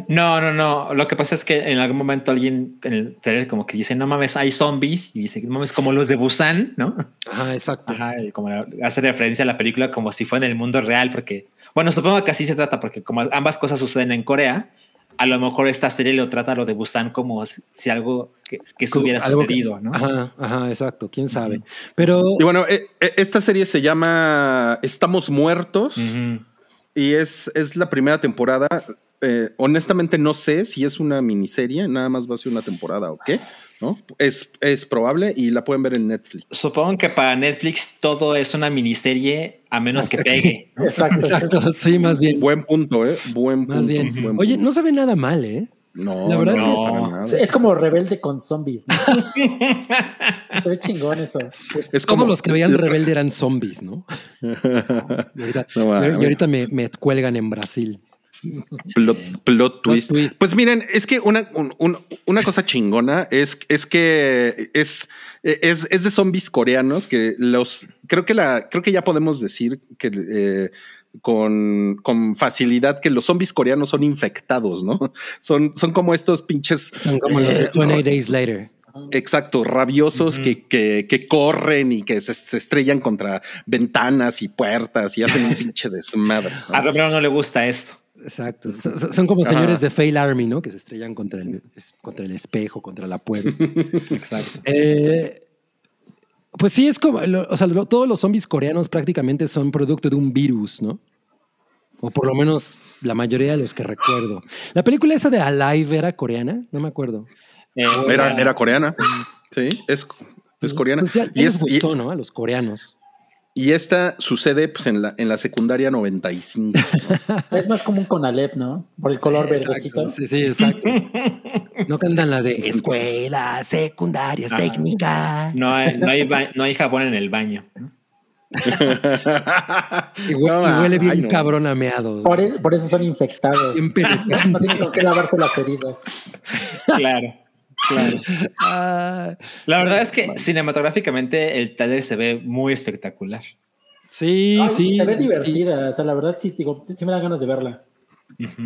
No, no, no. Lo que pasa es que en algún momento alguien en el trailer como que dice, no mames, hay zombies. Y dice, no mames, como los de Busan, ¿no? Ajá, exacto. Ajá, y como hace referencia a la película como si fuera en el mundo real, porque, bueno, supongo que así se trata, porque como ambas cosas suceden en Corea, a lo mejor esta serie lo trata lo de Busan como si algo que, que hubiera sucedido, ¿no? Ajá, ajá, exacto, quién sabe. Pero. Y bueno, eh, eh, esta serie se llama Estamos Muertos y es, es la primera temporada. Eh, honestamente, no sé si es una miniserie, nada más va a ser una temporada o qué. ¿no? Es, es probable y la pueden ver en Netflix. Supongo que para Netflix todo es una miniserie a menos que pegue. Exacto, exacto. Sí, más bien. Buen punto, ¿eh? Buen punto. Bien. Oye, no se ve nada mal, ¿eh? No, la verdad es que es, como rebelde con zombies. ¿no? se ve chingón eso. Es como los que veían rebelde eran zombies, ¿no? y ahorita, me, me cuelgan en Brasil. Plot, twist. Pues miren, es que una, una cosa chingona es, es que es, es, es, de zombies coreanos que los creo que la creo que ya podemos decir que eh, con, con, facilidad que los zombies coreanos son infectados, ¿no? Son, son como estos pinches. Son como los de 28 eh, Days Later. Exacto, rabiosos que, que, que, corren y que se, estrellan contra ventanas y puertas y hacen un pinche desmadre. A Romero no le gusta esto. Exacto. Son, como señores de Fail Army, ¿no? Que se estrellan contra el, contra el espejo, contra la puerta. Exacto. Eh, pues sí, es como, o sea, todos los zombies coreanos prácticamente son producto de un virus, ¿no? O por lo menos la mayoría de los que recuerdo. La película esa de Alive era coreana, no me acuerdo. era, era coreana. Sí, es, es coreana. Pues y les gustó, ¿no? A los coreanos. Y esta sucede pues, en, la, en la secundaria 95. es más común con Alep, ¿no? Por el color verdecito. Sí, sí, exacto. No cantan la de escuelas secundarias técnicas. No hay, no, hay no hay jabón en el baño. y, huele, bien cabrón a meados. Por, por, eso son infectados. no tienen con qué lavarse las heridas. Claro. Claro. Ah, la verdad es que cinematográficamente el taller se ve muy espectacular. Sí, sí. Se ve divertida. O sea, la verdad sí, digo, sí me da ganas de verla. A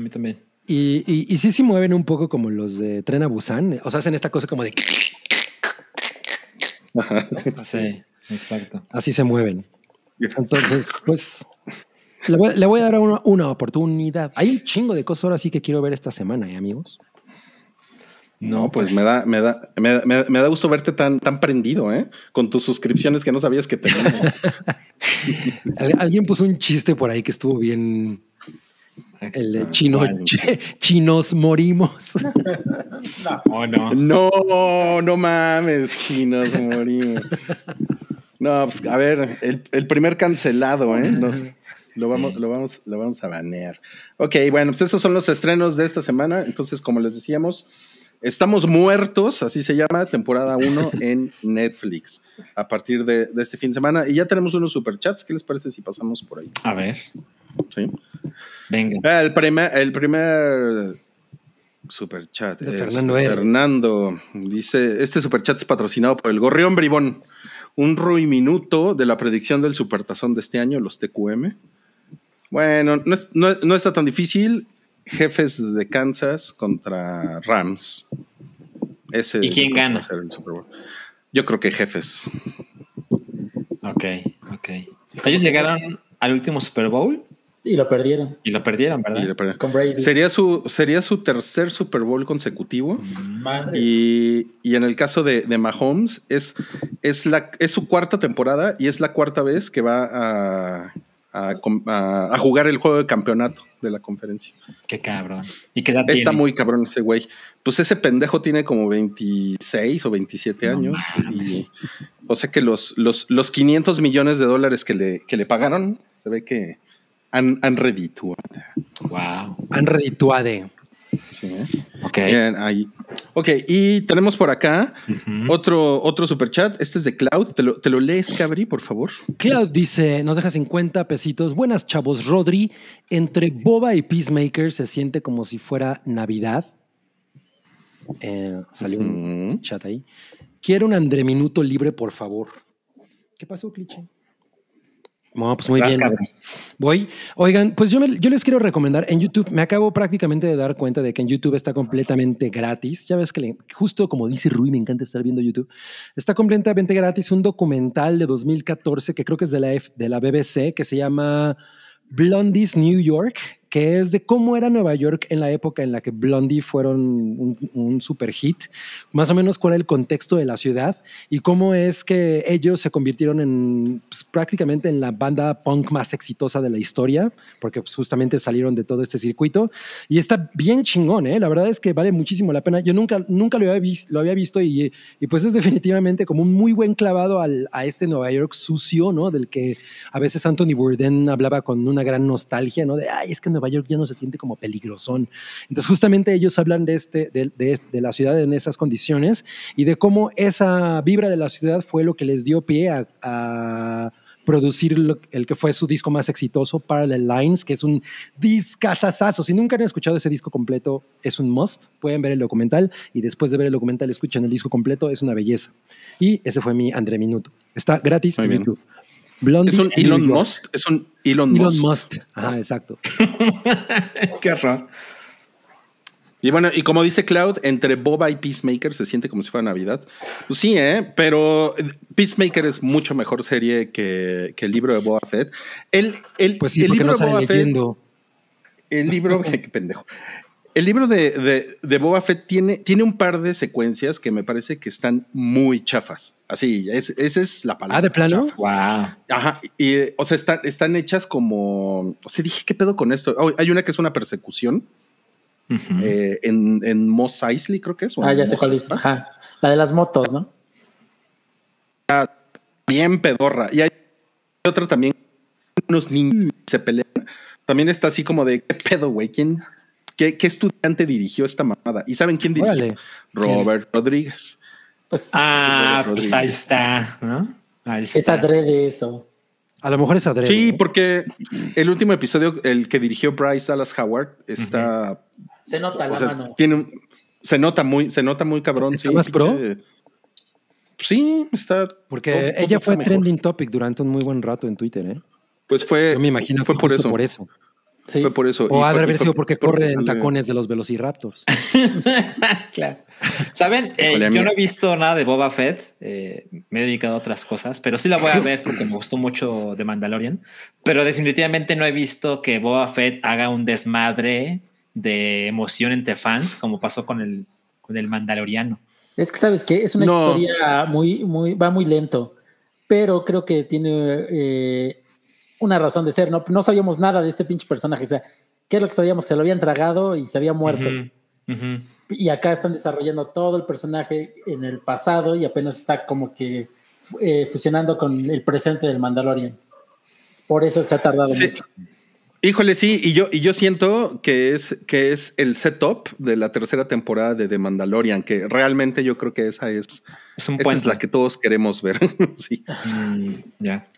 mí también. Y, y, y, sí se mueven un poco como los de Tren a Busan. O sea, hacen esta cosa como de. sí, exacto. Así se mueven. Entonces, pues. Le voy, a dar una, una, oportunidad. Hay un chingo de cosas ahora sí que quiero ver esta semana, ¿eh, amigos? No, pues, me da, me da, me, me, da gusto verte tan, tan prendido, ¿eh? Con tus suscripciones que no sabías que tenías. Alguien puso un chiste por ahí que estuvo bien. El de chino, chinos morimos. no, no. No, no mames, chinos morimos. No, pues a ver, el, el primer cancelado, ¿eh? lo, vamos, lo, vamos, lo vamos a banear. Ok, bueno, pues esos son los estrenos de esta semana. Entonces, como les decíamos, Estamos muertos, así se llama, temporada 1 en Netflix, a partir de, este fin de semana. Y ya tenemos unos superchats. ¿Qué les parece si pasamos por ahí? A ver. Sí. Venga. Ah, el primer, el primer superchat de Fernando, Fernando dice: Este superchat es patrocinado por el Gorrión Bribón. Un minuto de la predicción del supertazón de este año, los TQM. Bueno, no está tan difícil jefes de Kansas contra Rams. Ese ¿Y quién gana? Yo creo que jefes. Ok, ok. Ellos llegaron al último Super Bowl. Y lo perdieron. Y lo perdieron, ¿verdad? Con Brady. Sería su, sería su tercer Super Bowl consecutivo. Y, en el caso de, de Mahomes, es, es, la, es su cuarta temporada y es la cuarta vez que va a a, jugar el juego de campeonato de la conferencia. Qué cabrón. ¿Y qué Está muy cabrón ese güey. Pues ese pendejo tiene como 26 o 27 años. o sea que los, los, los 500 millones de dólares que le, que le pagaron, se ve que han, han redituado. Wow. Han redituado. Sí. Ok. ahí. Ok, y tenemos por acá otro, otro super chat. Este es de Cloud. ¿Te lo, ¿Te lo, lees, Cabri, por favor? Cloud dice: Nos deja 50 pesitos. Buenas, chavos. Rodri, entre Boba y Peacemaker se siente como si fuera Navidad. Eh, salió un chat ahí. Quiero un André Minuto libre, por favor. ¿Qué pasó, Cliché? No, pues muy bien. Voy. Oigan, pues yo, yo les quiero recomendar en YouTube. Me acabo prácticamente de dar cuenta de que en YouTube está completamente gratis. Ya ves que justo como dice Rui, me encanta estar viendo YouTube. Está completamente gratis un documental de 2014 que creo que es de la, de la BBC que se llama Blondie's New York que es de cómo era Nueva York en la época en la que Blondie fueron un, super hit, más o menos cuál era el contexto de la ciudad y cómo es que ellos se convirtieron en pues, prácticamente en la banda punk más exitosa de la historia, porque pues, justamente salieron de todo este circuito y está bien chingón, ¿eh? la verdad es que vale muchísimo la pena. Yo nunca, nunca lo, había lo había visto y, y, pues es definitivamente como un muy buen clavado al, a este Nueva York sucio, ¿no? Del que a veces Anthony Bourdain hablaba con una gran nostalgia, ¿no? De, ay, es que Nueva York ya no se siente como peligrosón. Entonces, justamente ellos hablan de, este, de, de, la ciudad en esas condiciones y de cómo esa vibra de la ciudad fue lo que les dio pie a, producir el que fue su disco más exitoso, Parallel Lines, que es un discazazazo. Si nunca han escuchado ese disco completo, es un must. Pueden ver el documental y después de ver el documental escuchan el disco completo, es una belleza. Y ese fue mi André Minuto. Está gratis en YouTube es un Elon Musk. Es un Elon, Elon Musk. Ah, exacto. Qué raro. Y bueno, y como dice Cloud, entre Boba y Peacemaker se siente como si fuera Navidad. Pues sí, ¿eh? Pero Peacemaker es mucho mejor serie que, que el libro de Boba Fett. El, el, pues sí, el libro no de Boba Fett. El libro, qué pendejo. El libro de, de, Boba Fett tiene, tiene un par de secuencias que me parece que están muy chafas. Así, esa es la palabra. Ah, de plano. Wow. Ajá. Y, o sea, están, están hechas como. O sea, dije, ¿qué pedo con esto? Oh, hay una que es una persecución eh, en, en Moss Eisley, creo que es. Ah, ya sé cuál es. Ajá. La de las motos, ¿no? Ah, bien pedorra. Y hay otra también. Unos niños se pelean. También está así como de, ¿qué pedo, güey? ¿Quién, ¿Qué, estudiante dirigió esta mamada? ¿Y saben quién dirigió? Robert Rodríguez. Pues, ah, pues ahí está, ¿no? Es adrede eso. A lo mejor es adrede. Sí, porque el último episodio, el que dirigió Bryce Dallas Howard, está. Se nota la mano. Tiene se nota muy, se nota muy cabrón. ¿Está más pro? Sí, está. Porque ella fue trending topic durante un muy buen rato en Twitter, ¿eh? Pues fue. Yo me imagino fue por eso. por eso. Fue por eso. O ha de haber sido porque corre en tacones de los velociraptors. claro. Saben, eh, yo no he visto nada de Boba Fett. Eh, me he dedicado a otras cosas, pero sí la voy a ver porque me gustó mucho de Mandalorian. Pero definitivamente no he visto que Boba Fett haga un desmadre de emoción entre fans, como pasó con el, con el Mandaloriano. Es que sabes que es una historia muy, muy, va muy lento, pero creo que tiene eh, una razón de ser, ¿no? No sabíamos nada de este pinche personaje, o sea, ¿qué es lo que sabíamos? Se lo habían tragado y se había muerto. Y acá están desarrollando todo el personaje en el pasado y apenas está como que eh, fusionando con el presente del Mandalorian. Por eso se ha tardado mucho. Híjole, sí, y yo, y yo siento que es, que es el setup de la tercera temporada de The Mandalorian, que realmente yo creo que esa es, es, esa es la que todos queremos ver. sí. Mm, ya.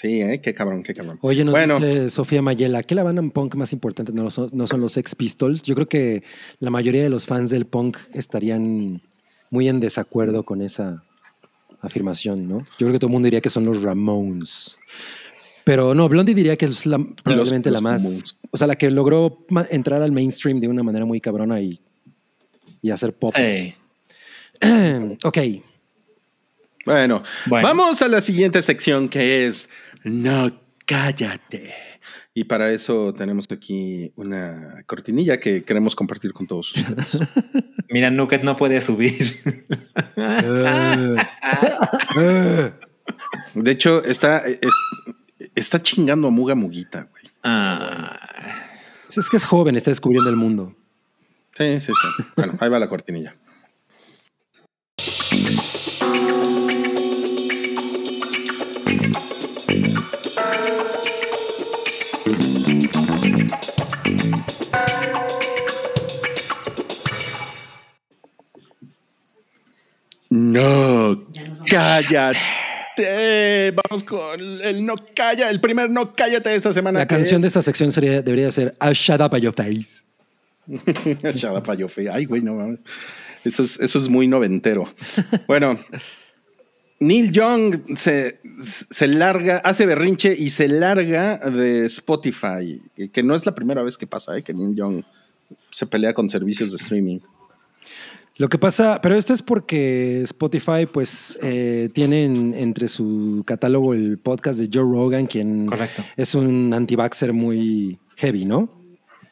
Sí, ¿eh? qué cabrón, qué cabrón. Oye, nos bueno. dice Sofía Mayela, ¿qué la banda punk más importante no son, no son los Ex Pistols? Yo creo que la mayoría de los fans del punk estarían muy en desacuerdo con esa afirmación, ¿no? Yo creo que todo el mundo diría que son los Ramones. Pero no, Blondie diría que es probablemente la más, o sea, la que logró entrar al mainstream de una manera muy cabrona y, y hacer pop. ok. bueno, vamos a la siguiente sección que es no cállate. Y para eso tenemos aquí una cortinilla que queremos compartir con todos ustedes. Mira, Nuket no puede subir. de hecho, está, está chingando a Muga Muguita, güey. Ah. Es que es joven, está descubriendo el mundo. Sí, sí, sí. Bueno, ahí va la cortinilla. No, cállate. Vamos con el no calla, el primer no cállate de esta semana. La canción de esta sección sería, debería ser A Shut Up Your Face. shut Up Your Face. Ay, güey, no mames. Eso es, eso es muy noventero. Bueno, Neil Young se, se, larga, hace berrinche y se larga de Spotify, que no es la primera vez que pasa, ¿eh? que Neil Young se pelea con servicios de streaming. Lo que pasa, pero esto es porque Spotify, pues, eh, tiene entre su catálogo el podcast de Joe Rogan, quien es un anti-vaxxer muy heavy, ¿no?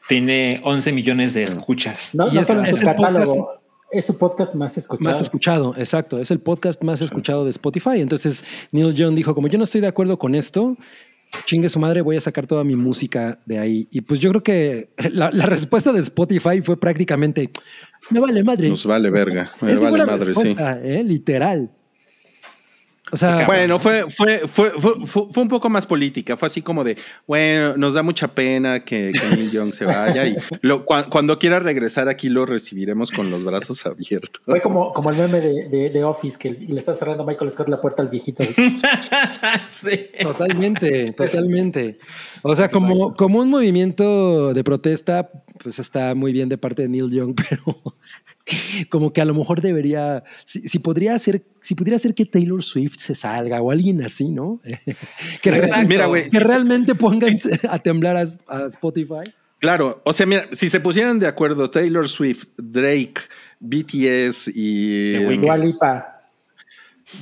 Tiene 11 millones de escuchas. No, no solo en su catálogo. Es su podcast más escuchado. Más escuchado, exacto. Es el podcast más escuchado de Spotify. Entonces, Neil John dijo, como yo no estoy de acuerdo con esto, chingue su madre, voy a sacar toda mi música de ahí. Y pues yo creo que la, respuesta de Spotify fue prácticamente, me vale madre. Nos vale verga, me vale madre, sí. ¿eh? Literal. O sea, bueno, fue, fue, fue, fue, un poco más política. Fue así como de, bueno, nos da mucha pena que, que Neil Young se vaya y cuando quiera regresar aquí lo recibiremos con los brazos abiertos. Fue como, como el meme de, de, Office que le está cerrando Michael Scott la puerta al viejito. sí. Totalmente, totalmente. O sea, como, como un movimiento de protesta, pues está muy bien de parte de Neil Young, pero como que a lo mejor debería, si, podría ser, si pudiera ser que Taylor Swift se salga o alguien así, ¿no? que, mira, que realmente pongan a temblar a, Spotify. Claro, o sea, mira, si se pusieran de acuerdo Taylor Swift, Drake, BTS y Dua Lipa.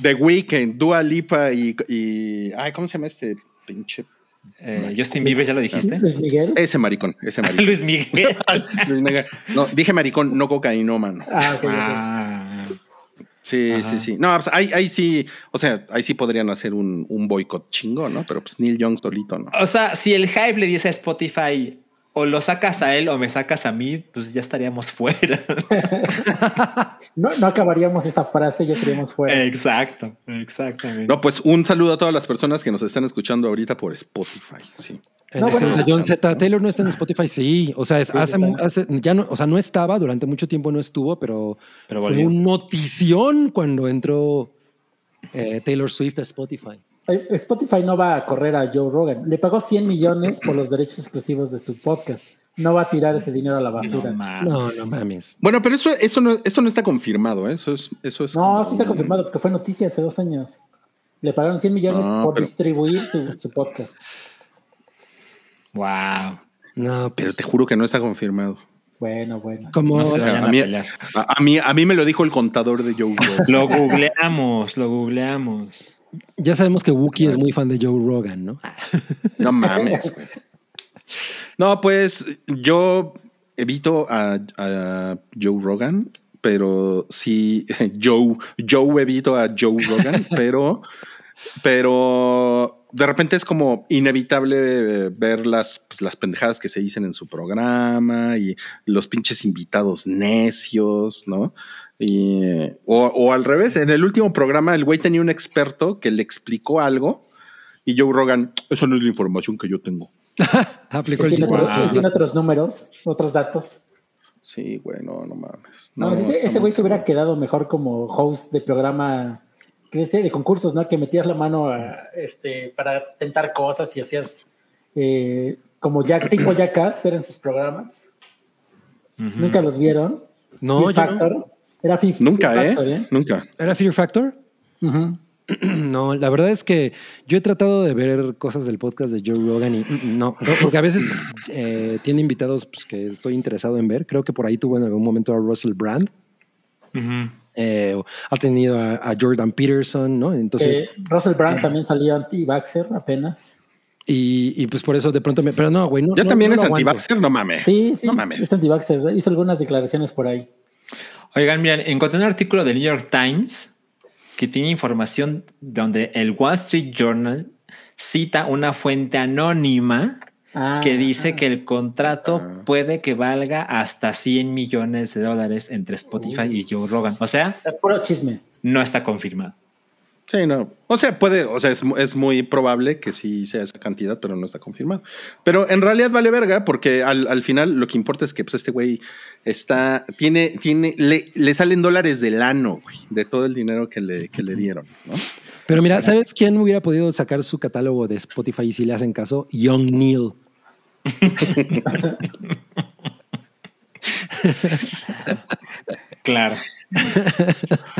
The Weeknd, Dua Lipa y, y ay, ¿cómo se llama este pinche eh, Justin Bieber, ¿ya lo dijiste? Luis Miguel. Ese maricón, ese maricón. Luis Miguel. Luis Miguel. No, dije maricón, no cocainómano. Ah, ok. Ah. Sí, sí, sí. No, pues ahí, ahí, sí, o sea, ahí sí podrían hacer un, un boicot chingo, ¿no? Pero pues Neil Young solito, ¿no? O sea, si el hype le dice a Spotify, o lo sacas a él o me sacas a mí, pues ya estaríamos fuera. no, no acabaríamos esa frase, ya estaríamos fuera. Exacto, exactamente. No, pues un saludo a todas las personas que nos están escuchando ahorita por Spotify. Sí. No, bueno, John Z. Taylor no está en Spotify, sí. O sea, hace, ya no, o sea, no estaba, durante mucho tiempo no estuvo, pero, pero fue una notición cuando entró eh, Taylor Swift a Spotify. Spotify no va a correr a Joe Rogan. Le pagó 100 millones por los derechos exclusivos de su podcast. No va a tirar ese dinero a la basura. No, no, mames. Bueno, pero eso, eso, no, eso no está confirmado. ¿eh? Eso es, eso es no, sí está confirmado porque fue noticia hace dos años. Le pagaron 100 millones por distribuir su, podcast. Wow. No, pero te juro que no está confirmado. Bueno, bueno. Como a, mí, a, mí, a mí me lo dijo el contador de Joe Rogan. lo googleamos, lo googleamos. Ya sabemos que Wookie es muy fan de Joe Rogan, ¿no? No mames. No, pues yo evito a, Joe Rogan, pero sí, Joe, Joe evito a Joe Rogan, pero, pero de repente es como inevitable ver las, pues, las pendejadas que se dicen en su programa y los pinches invitados necios, ¿no? Y, o, al revés, en el último programa el güey tenía un experto que le explicó algo y Joe Rogan, eso no es la información que yo tengo. Aplicó el tiene, tiene otros números, otros datos. Sí, güey, no, no mames. No, ese, güey se hubiera quedado mejor como host de programa que de concursos, ¿no? Que metías la mano este, para tentar cosas y hacías eh, como Jack, tipo Jackass eran sus programas. Nunca los vieron. No, Factor. Era Fear Nunca, Factor, ¿eh? Nunca. ¿Era Fear Factor? No, la verdad es que yo he tratado de ver cosas del podcast de Joe Rogan y mm, no, porque a veces eh, tiene invitados pues, que estoy interesado en ver. Creo que por ahí tuvo en algún momento a Russell Brand. Eh, ha tenido a, Jordan Peterson, ¿no? Entonces. Russell Brand también salió anti-Vaxxer apenas. Y, pues por eso de pronto me. Pero no, güey. No, ya también es anti-Vaxxer, no mames. Sí, sí. No mames. Es anti-Vaxxer. Hizo algunas declaraciones por ahí. Oigan, miren, encontré un artículo del New York Times que tiene información donde el Wall Street Journal cita una fuente anónima ah. que dice que el contrato ah. puede que valga hasta 100 millones de dólares entre Spotify y Joe Rogan. O sea, puro chisme. No está confirmado. Sí, no. O sea, puede, o sea, es, muy probable que sí sea esa cantidad, pero no está confirmado. Pero en realidad vale verga, porque al, final lo que importa es que pues, este güey está, tiene, tiene, le, le, salen dólares del ano, güey, de todo el dinero que le, que le dieron, ¿no? Pero mira, ¿sabes quién hubiera podido sacar su catálogo de Spotify si le hacen caso? Young Neil. Claro.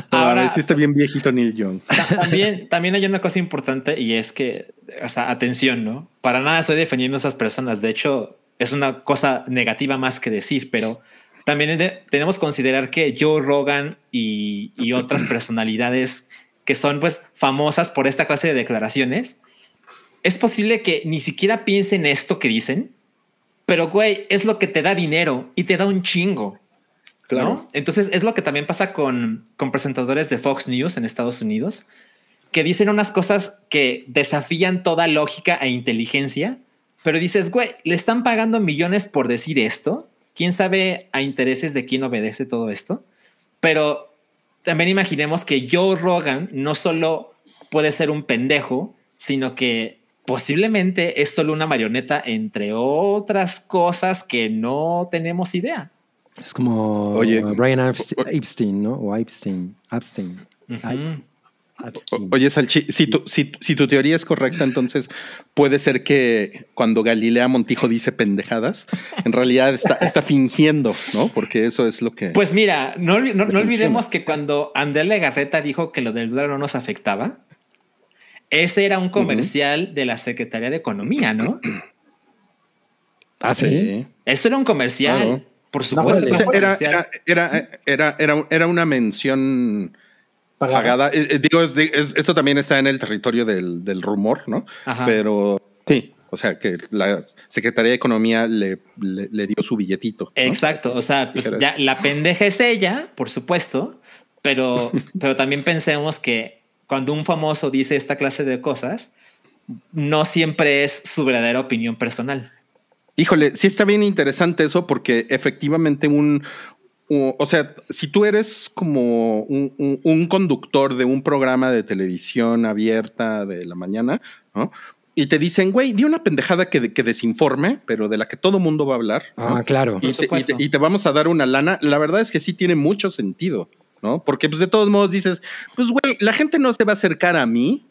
Ahora sí está bien viejito Neil Young. También, también hay una cosa importante y es que, atención, ¿no? Para nada estoy defendiendo a esas personas. De hecho, es una cosa negativa más que decir, pero también tenemos que considerar que Joe Rogan y, y otras personalidades que son pues famosas por esta clase de declaraciones, es posible que ni siquiera piensen esto que dicen, pero güey, es lo que te da dinero y te da un chingo. Claro. Entonces es lo que también pasa con, con presentadores de Fox News en Estados Unidos, que dicen unas cosas que desafían toda lógica e inteligencia, pero dices, güey, le están pagando millones por decir esto. ¿Quién sabe a intereses de quién obedece todo esto? Pero también imaginemos que Joe Rogan no solo puede ser un pendejo, sino que posiblemente es solo una marioneta entre otras cosas que no tenemos idea. Es como Oye, Brian Epstein, ¿no? O Epstein. Epstein. Oye, Salchi, si tu, si, tu teoría es correcta, entonces puede ser que cuando Galilea Montijo dice pendejadas, en realidad está, está fingiendo, ¿no? Porque eso es lo que. Pues mira, no, no, olvidemos que cuando André Legarreta dijo que lo del dólar no nos afectaba, ese era un comercial de la Secretaría de Economía, ¿no? Ah, sí. Eso era un comercial. Por supuesto. era, era, era, era, una mención pagada. Eh, eh, digo, esto también está en el territorio del, rumor, ¿no? Pero sí, o sea, que la Secretaría de Economía le, le, dio su billetito. Exacto. O sea, pues ya la pendeja es ella, por supuesto, pero, pero también pensemos que cuando un famoso dice esta clase de cosas, no siempre es su verdadera opinión personal. Híjole, sí está bien interesante eso porque efectivamente un, o sea, si tú eres como un, conductor de un programa de televisión abierta de la mañana, ¿no? Y te dicen, güey, di una pendejada que, que desinforme, pero de la que todo mundo va a hablar. Ah, claro. Y te, y te, vamos a dar una lana. La verdad es que sí tiene mucho sentido, ¿no? Porque pues de todos modos dices, pues güey, la gente no se va a acercar a mí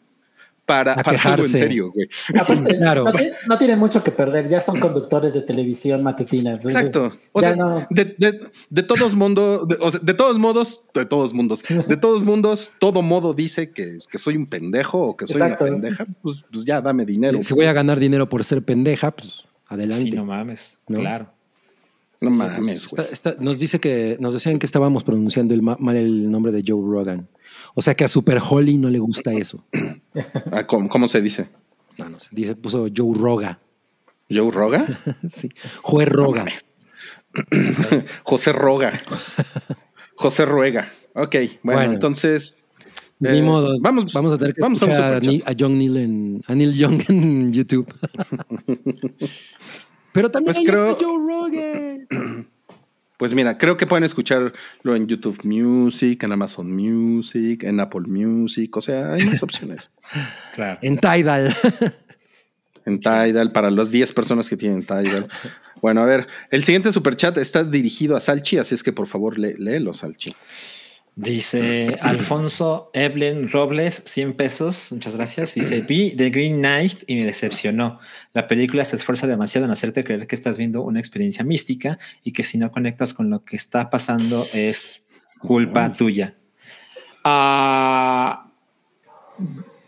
para, para en serio, güey. Aparte, claro. no, tienen mucho que perder, ya son conductores de televisión matutinas. Exacto. O sea, de, de, de, todos mundos, de, de, todos modos, de todos mundos, de todos mundos, todo modo dice que, que soy un pendejo o que soy una pendeja, pues, pues, ya dame dinero. si voy a ganar dinero por ser pendeja, pues adelante. Sí, no mames, claro. No mames. Güey. nos dice que nos decían que estábamos pronunciando el, mal el nombre de Joe Rogan. O sea que a Super Holly no le gusta eso. Ah, ¿Cómo, se dice? No, no sé. Dice, puso Joe Roga. ¿Joe Roga? sí. Joe Roga. José Roga. José Ruega. Ok, bueno, entonces. Pues ni eh, modo, vamos, vamos a tener que vamos escuchar a, a, John Neal en, a Neil Young en YouTube. Pero también pues creo... Joe Rogan. Pues mira, creo que pueden escucharlo en YouTube Music, en Amazon Music, en Apple Music, o sea, hay más opciones. claro. En Tidal. en Tidal, para las 10 personas que tienen Tidal. Bueno, a ver, el siguiente superchat está dirigido a Salchi, así es que por favor léelo, Salchi. Dice Alfonso Evelyn Robles, 100 pesos, muchas gracias. Dice, vi The Green Knight y me decepcionó. La película se esfuerza demasiado en hacerte creer que estás viendo una experiencia mística y que si no conectas con lo que está pasando es culpa tuya. Ah,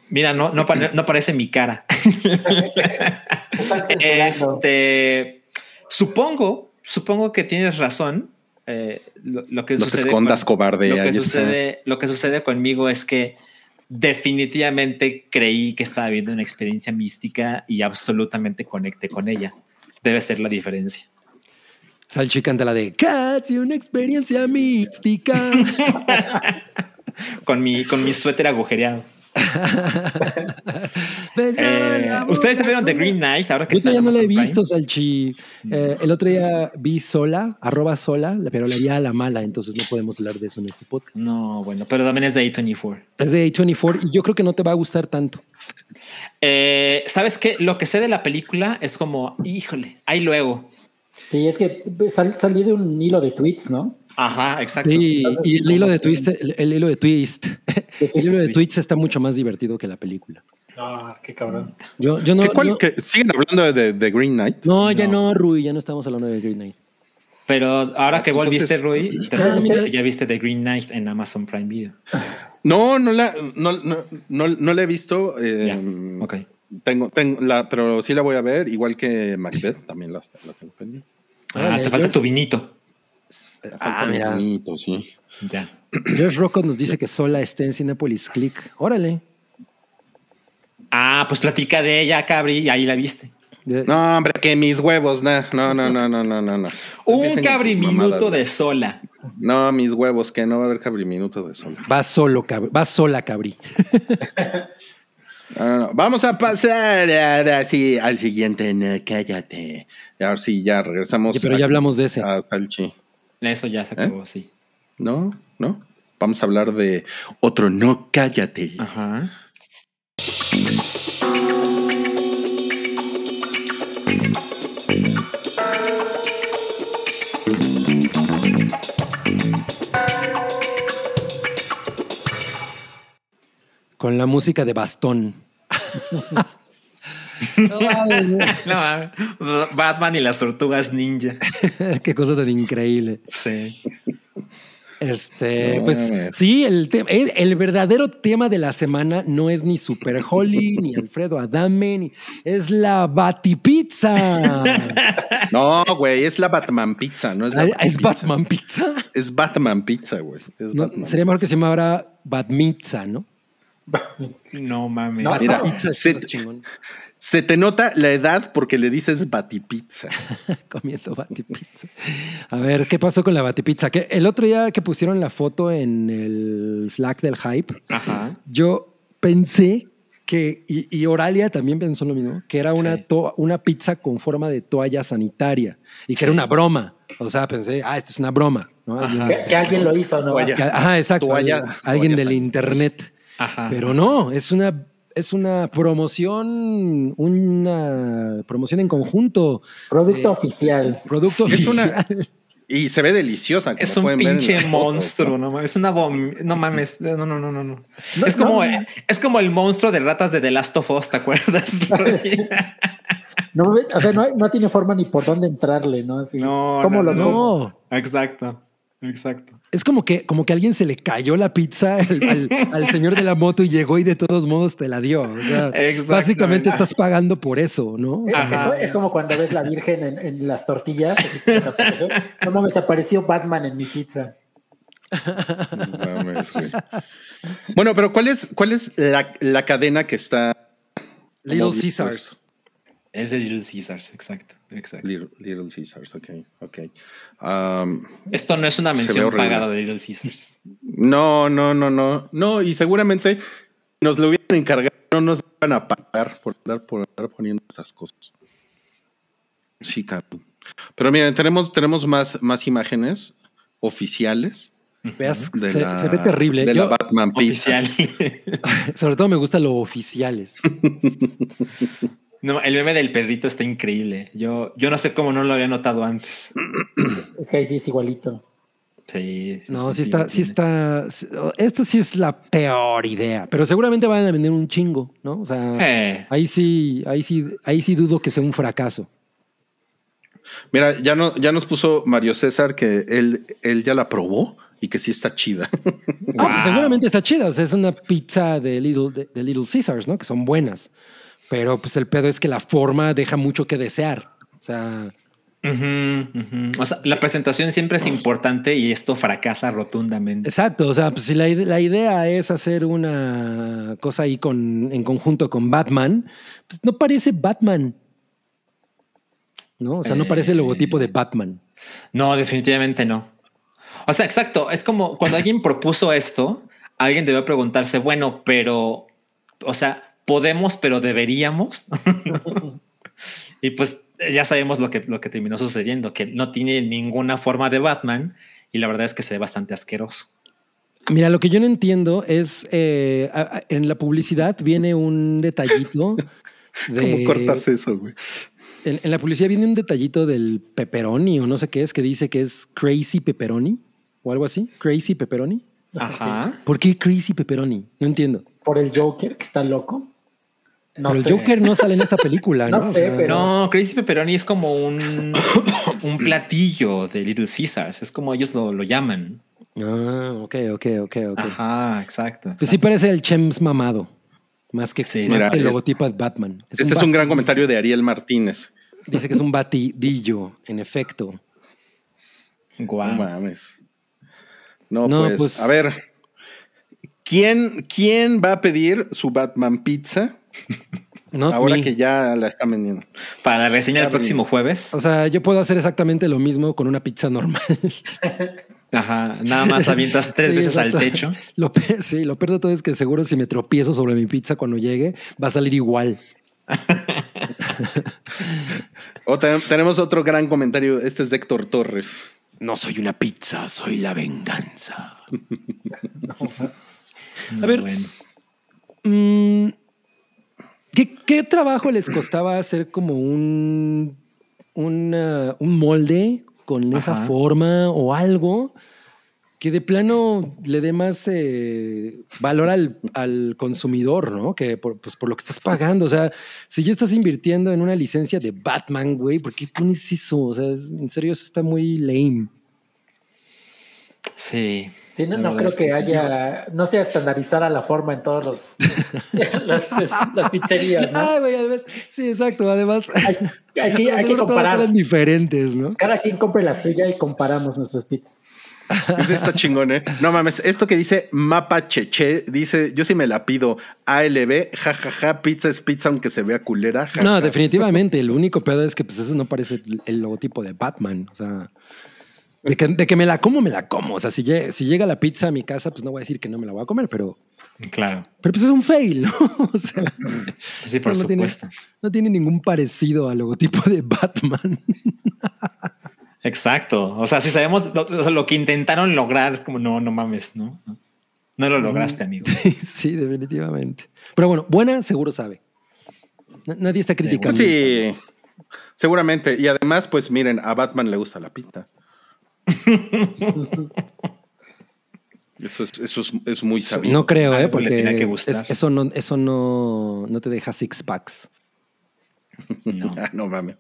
mira, no, no, no, parece mi cara. este, supongo, supongo que tienes razón eh, lo, que sucede. escondas, cobarde. Lo que, sucede, lo que sucede conmigo es que definitivamente creí que estaba viendo una experiencia mística y absolutamente conecté con ella. Debe ser la diferencia. Salchi canta la de casi una experiencia mística. con, mi, con mi suéter agujereado. Eh, Ustedes vieron The Green Knight ahora que Yo todavía no la he visto, Salchi. Eh, el otro día vi sola, arroba sola, pero la vi a la mala, entonces no podemos hablar de eso en este podcast. No, bueno, pero también es de A24. Es de A24 y yo creo que no te va a gustar tanto. Eh, ¿Sabes qué? Lo que sé de la película es como, híjole, ahí luego. Sí, es que salí de un hilo de tweets, ¿no? Ajá, exacto. y el hilo de twist, el, hilo de twist, el hilo de tweets está mucho más divertido que la película. Ah, qué cabrón. Yo, yo no, ¿Siguen hablando de, Green Knight? No, ya no. Rui, ya no estamos hablando de Green Knight. Pero ahora que volviste, Rui, te Ah, pregunto ¿viste? si ya viste The Green Knight en Amazon Prime Video. No, no la, no, no, no, no la he visto. eh, Ya, ok. Tengo, tengo la, pero sí la voy a ver, igual que Macbeth, también la, la tengo pendiente. Ah, te falta yo- tu vinito. Ah, mira. bonito, sí. Ya. Josh Rocco nos dice que sola está en Cinepolis Click. Órale. Ah, pues platica de ella, Cabri, y ahí la viste. No, hombre, que mis huevos, no, no, no, no, no, no, no. no. Un Cabri minuto de sola. No, mis huevos, que no va a haber cabri minuto de sol. Va solo, cabri. Va sola, cabri. No, no, no. Vamos a pasar ahora sí al siguiente. No, cállate. Ahora sí, ya regresamos. Oye, pero ya hablamos de ese. A Salchi. Eso ya se acabó, sí. No, no. Vamos a hablar de otro no cállate. Ajá. Con la música de bastón. No mames, No, mames. Batman y las tortugas ninja. Qué cosa tan increíble. Sí. Este, No pues mames. sí, el, te- el, el verdadero tema de la semana no es ni Super Holly, ni Alfredo Adame, ni, es la Batipizza. No, güey, es la Batman Pizza, no es la ¿Es. Batman Pizza? Es Batman Pizza, güey. No, sería mejor que se llamara Batmitza, ¿no? No mames. No, Mira, se-. Se te nota la edad porque le dices Batipizza. Comiendo Batipizza. A ver, ¿qué pasó con la Batipizza? Que el otro día que pusieron la foto en el Slack del Hype, Ajá. yo pensé que, y, y Oralia también pensó lo mismo, que era una, Sí. to- una pizza con forma de toalla sanitaria y que era una broma. O sea, pensé, ah, esto es una broma. ¿no? Ajá. Que, que alguien lo hizo, ¿no? Toalla. Que- Ajá, exacto. Toalla- alguien alguien toalla del sanitaria. internet. Ajá. Pero no, es una, es una promoción, una promoción en conjunto. Producto oficial. Producto Es oficial. una- Y se ve deliciosa. como Es un pueden ver en pinche fotos, monstruo, ¿no? ¿no? mames. Es una vom- No mames. No, no, no, no, no. Es, como, no. es como el monstruo de ratas de The Last of Us, ¿te acuerdas? Sí. No, me- o sea, no, no tiene forma ni por dónde entrarle, ¿no? Así, No, ¿Cómo no, lo no. como? No, Exacto. Exacto. Es como que, como que a alguien se le cayó la pizza al, al- al señor de la moto y llegó y de todos modos te la dio. O sea, básicamente estás pagando por eso, ¿no? Es, como cuando ves la Virgen en, en las tortillas. Así que aparece, no mames, apareció Batman en mi pizza. No mames, güey. Bueno, pero ¿cuál es, cuál es la, la cadena que está? Little Caesars. Es de Little Caesars, exacto. exacto. Little, Little Caesars, ok, ok. Um, Esto no es una mención pagada de Little Caesars. no, no, no, no. No, y seguramente nos lo hubieran encargado, no nos van a pagar por andar, por andar poniendo estas cosas. Sí, cabrón. Pero miren, tenemos, tenemos más, más imágenes oficiales Veas, de se, la, se ve terrible. de Yo- la Batman Pizza. Oficial. sobre todo me gustan los oficiales. no, el meme del perrito está increíble. Yo, yo no sé cómo no lo había notado antes. Es que ahí sí es igualito. Sí. No, sí sí, está, sí está. Esta sí es la peor idea, pero seguramente van a vender un chingo, ¿no? O sea, Eh, ahí sí, ahí sí, ahí sí dudo que sea un fracaso. Mira, ya, no, ya nos puso Mario César que él, él ya la probó y que sí está chida. Ah, pues seguramente está chida. O sea, es una pizza de Little, de, de Little Caesars, ¿no? Que son buenas. Pero pues el pedo es que la forma deja mucho que desear. O sea. O sea, la presentación siempre es importante y esto fracasa rotundamente. exacto. O sea, pues si la, la idea es hacer una cosa ahí con, en conjunto con Batman, pues no parece Batman. ¿No? O sea, no parece el logotipo de Batman. No, definitivamente no. O sea, exacto. Es como cuando alguien propuso esto, alguien debe preguntarse, bueno, pero, o sea, podemos, pero deberíamos. y pues ya sabemos lo que, lo que terminó sucediendo, que no tiene ninguna forma de Batman y la verdad es que se ve bastante asqueroso. Mira, lo que yo no entiendo es eh, en la publicidad viene un detallito. De, ¿Cómo cortas eso, güey? En, en la publicidad viene un detallito del pepperoni o no sé qué es que dice que es crazy pepperoni o algo así. Crazy pepperoni. Ajá. ¿Por qué crazy pepperoni? No entiendo. Por el Joker, que está loco. No pero sé. el Joker no sale en esta película, ¿no? No sé, pero- No, Crazy Pepperoni es como un un platillo de Little Caesars. Es como ellos lo, lo llaman. Ah, ok, ok, ok, ok. Ajá, exacto. Pues sí parece el Chems mamado. Más que, Sí, más mira, que el es- logotipo de Batman. Este es un gran comentario de Ariel Martínez. Dice que es un batidillo, en efecto. Guau. No mames. No, No, pues, pues- a ver. ¿Quién, ¿Quién va a pedir su Batman pizza Not ahora me. que ya la están vendiendo? Para la reseña del Está bien. próximo jueves. O sea, yo puedo hacer exactamente lo mismo con una pizza normal. Ajá. Nada más la avientas tres Sí, veces al techo. Lo sí, lo peor de todo es que seguro si me tropiezo sobre mi pizza cuando llegue, va a salir igual. O te- tenemos otro gran comentario. Este es de Héctor Torres. No soy una pizza, soy la venganza. A ver. Bueno. Mm, ¿qué, qué trabajo les costaba hacer como un, una- un molde con esa Ajá. forma o algo que de plano le dé más eh, valor al, al consumidor, ¿no? Que por, pues por lo que estás pagando. O sea, si ya estás invirtiendo en una licencia de Batman, güey, ¿por qué pones eso? O sea, es- en serio, eso está muy lame. Sí. Sí, no, no creo es que haya, no sea estandarizada la forma en todos los las, es- las pizzerías, ¿no? Ay, güey, además, sí, exacto. Además, Hay, hay que, hay que todas comparar. diferentes, ¿no? Cada quien compre la suya y comparamos nuestras pizzas. Ese está chingón, ¿eh? No mames, esto que dice Mapa Cheche, dice, yo sí me la pido. ALB, jajaja, ja, ja, pizza es pizza aunque se vea culera. ja, No, ja. definitivamente. El único pedo es que pues eso no parece el logotipo de Batman. O sea, de que, de que me la como, me la como. O sea, si, si llega la pizza a mi casa, pues no voy a decir que no me la voy a comer, pero, Claro. pero pues es un fail, ¿no? O sea, Sí, por no tiene, supuesto. no tiene ningún parecido al logotipo de Batman. Exacto. O sea, si sabemos lo, o sea, lo que intentaron lograr, es como, no, no mames, ¿no? No, lo lograste, amigo. sí, definitivamente. Pero bueno, buena seguro sabe. Na- Nadie está criticando. Sí, seguramente. Y además, pues miren, a Batman le gusta la pizza. Eso es, eso es, es muy sabido. No creo, ¿eh? Algo le tenía que Porque gustar. es- eso, no, eso no, no te deja six packs. No. No mames.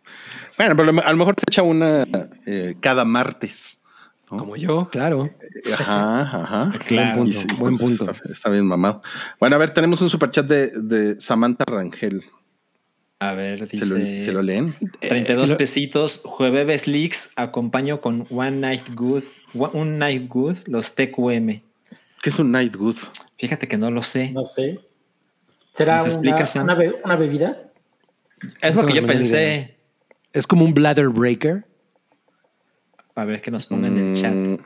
Bueno, pero a lo mejor se echa una eh, cada martes. ¿no? Como yo, claro. Ajá, ajá. Claro. Buen punto, sí, buen pues, punto. Está, está bien mamado. Bueno, a ver, tenemos un superchat de, de Samantha Rangel. A ver, ¿Se lo, dice. se lo leen? 32 Eh, lo- pesitos, jueves leaks, acompaño con One Night Good, un Night Good, los TQM. ¿Qué es un Night Good? Fíjate que no lo sé. No sé. ¿Será ¿Nos una, explica, una, be- una bebida? Es lo No que yo pensé. Es como un bladder breaker. A ver que nos pongan en el chat. Mm,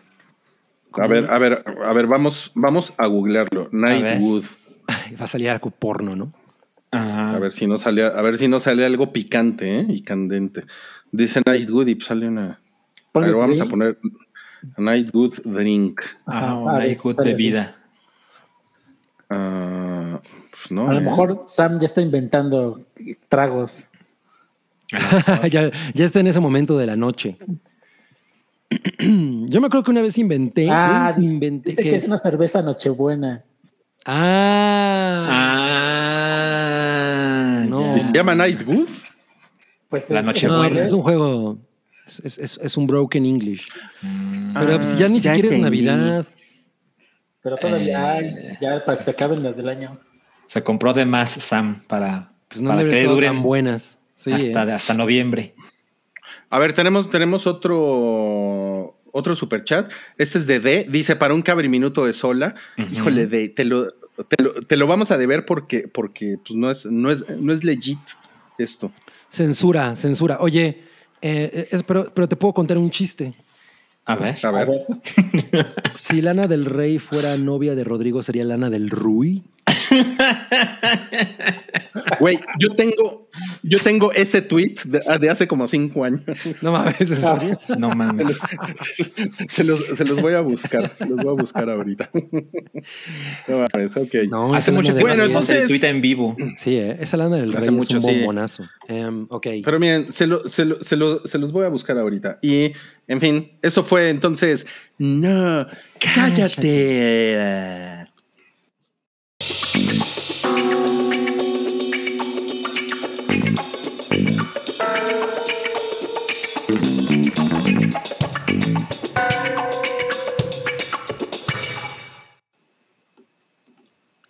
A ver, a ver, a ver, vamos, vamos a googlearlo. Nightwood. Va a salir algo porno, ¿no? Ajá. A ver si no sale, a ver si no sale algo picante ¿eh? y candente. Dice Nightwood y sale una. Ver, vamos a poner Nightwood Drink. Ajá, Ajá, una a ver, Good sale así. bebida. Ah, pues no. A lo ¿eh? mejor Sam ya está inventando tragos. ya, ya está en ese momento de la noche. Yo me acuerdo que una vez inventé. Ah, inventé dice que es una cerveza Nochebuena. Ah, Ah, No. ¿Y ya. Se llama Nightwood? Pues La es- Nochebuena. no, es- pues es un juego. Es, es- un broken English. Mm, Pero pues ya ni ya siquiera es entendí. Navidad. Pero todavía hay, Eh. ya para que se acaben las del año. se compró de más Sam para, Pues no para que duren tan buenas. Sí, hasta, eh. hasta noviembre. A ver, tenemos, tenemos otro, otro superchat. Este es de D. Dice, para un cabriminuto de sola. Híjole, D, te lo, te lo, te lo vamos a deber porque, porque pues, no, es, no, es, no es legit esto. Censura, censura. Oye, eh, es- pero, pero te puedo contar un chiste. A ver. A ver, Si Lana del Rey fuera novia de Rodrigo, ¿sería Lana del Rui? Güey, yo tengo, yo tengo ese tweet de, de hace como cinco años. No mames, ¿en serio? No mames. Se los, se los voy a buscar, se los voy a buscar ahorita. No mames, ok. No, Hace mucho del Bueno, entonces- tweet en vivo. Sí, eh, esa Lana del Hace Rey mucho, es un sí. bombonazo. Em, ok. Pero miren, se, lo- se, lo- se, lo- se los voy a buscar ahorita. Y, en fin, eso fue entonces. No, cállate.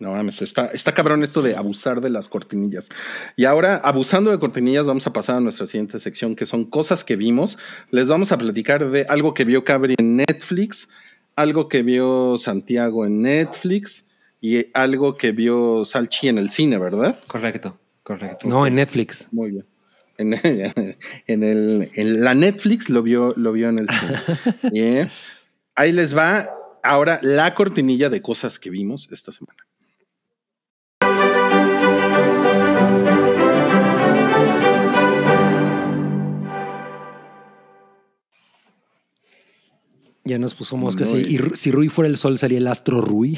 Mames, está, está cabrón esto de abusar de las cortinillas. Y ahora, abusando de cortinillas, vamos a pasar a nuestra siguiente sección, que son cosas que vimos. Les vamos a platicar de algo que vio Cabri en Netflix, algo que vio Santiago en Netflix y algo que vio Salchi en el cine, ¿verdad? Correcto, correcto. No, en Netflix. Muy bien. En, en, el, en la Netflix lo vio, lo vio en el cine. Ahí les va ahora la cortinilla de cosas que vimos esta semana. Ya nos puso mosca. y si Rui fuera el sol, sería el astro Rui.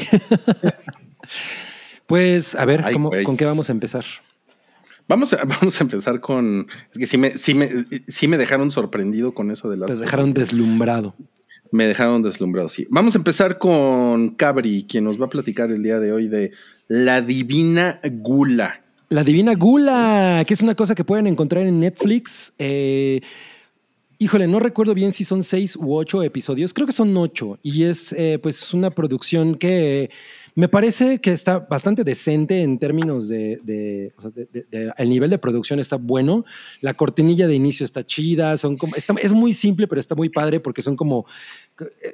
pues, a ver, ¿con qué vamos a empezar? Vamos a, vamos a empezar con. Es que sí me, sí me, sí me dejaron sorprendido con eso de las. Te dejaron deslumbrado. Me dejaron deslumbrado, sí. Vamos a empezar con Cabri, quien nos va a platicar el día de hoy de la divina gula. La divina gula, que es una cosa que pueden encontrar en Netflix. Eh, híjole, no recuerdo bien si son seis u ocho episodios. Creo que son ocho. Y es eh, pues una producción que me parece que está bastante decente en términos de, el nivel de producción está bueno. La cortinilla de inicio está chida, es muy simple, pero está muy padre porque son como,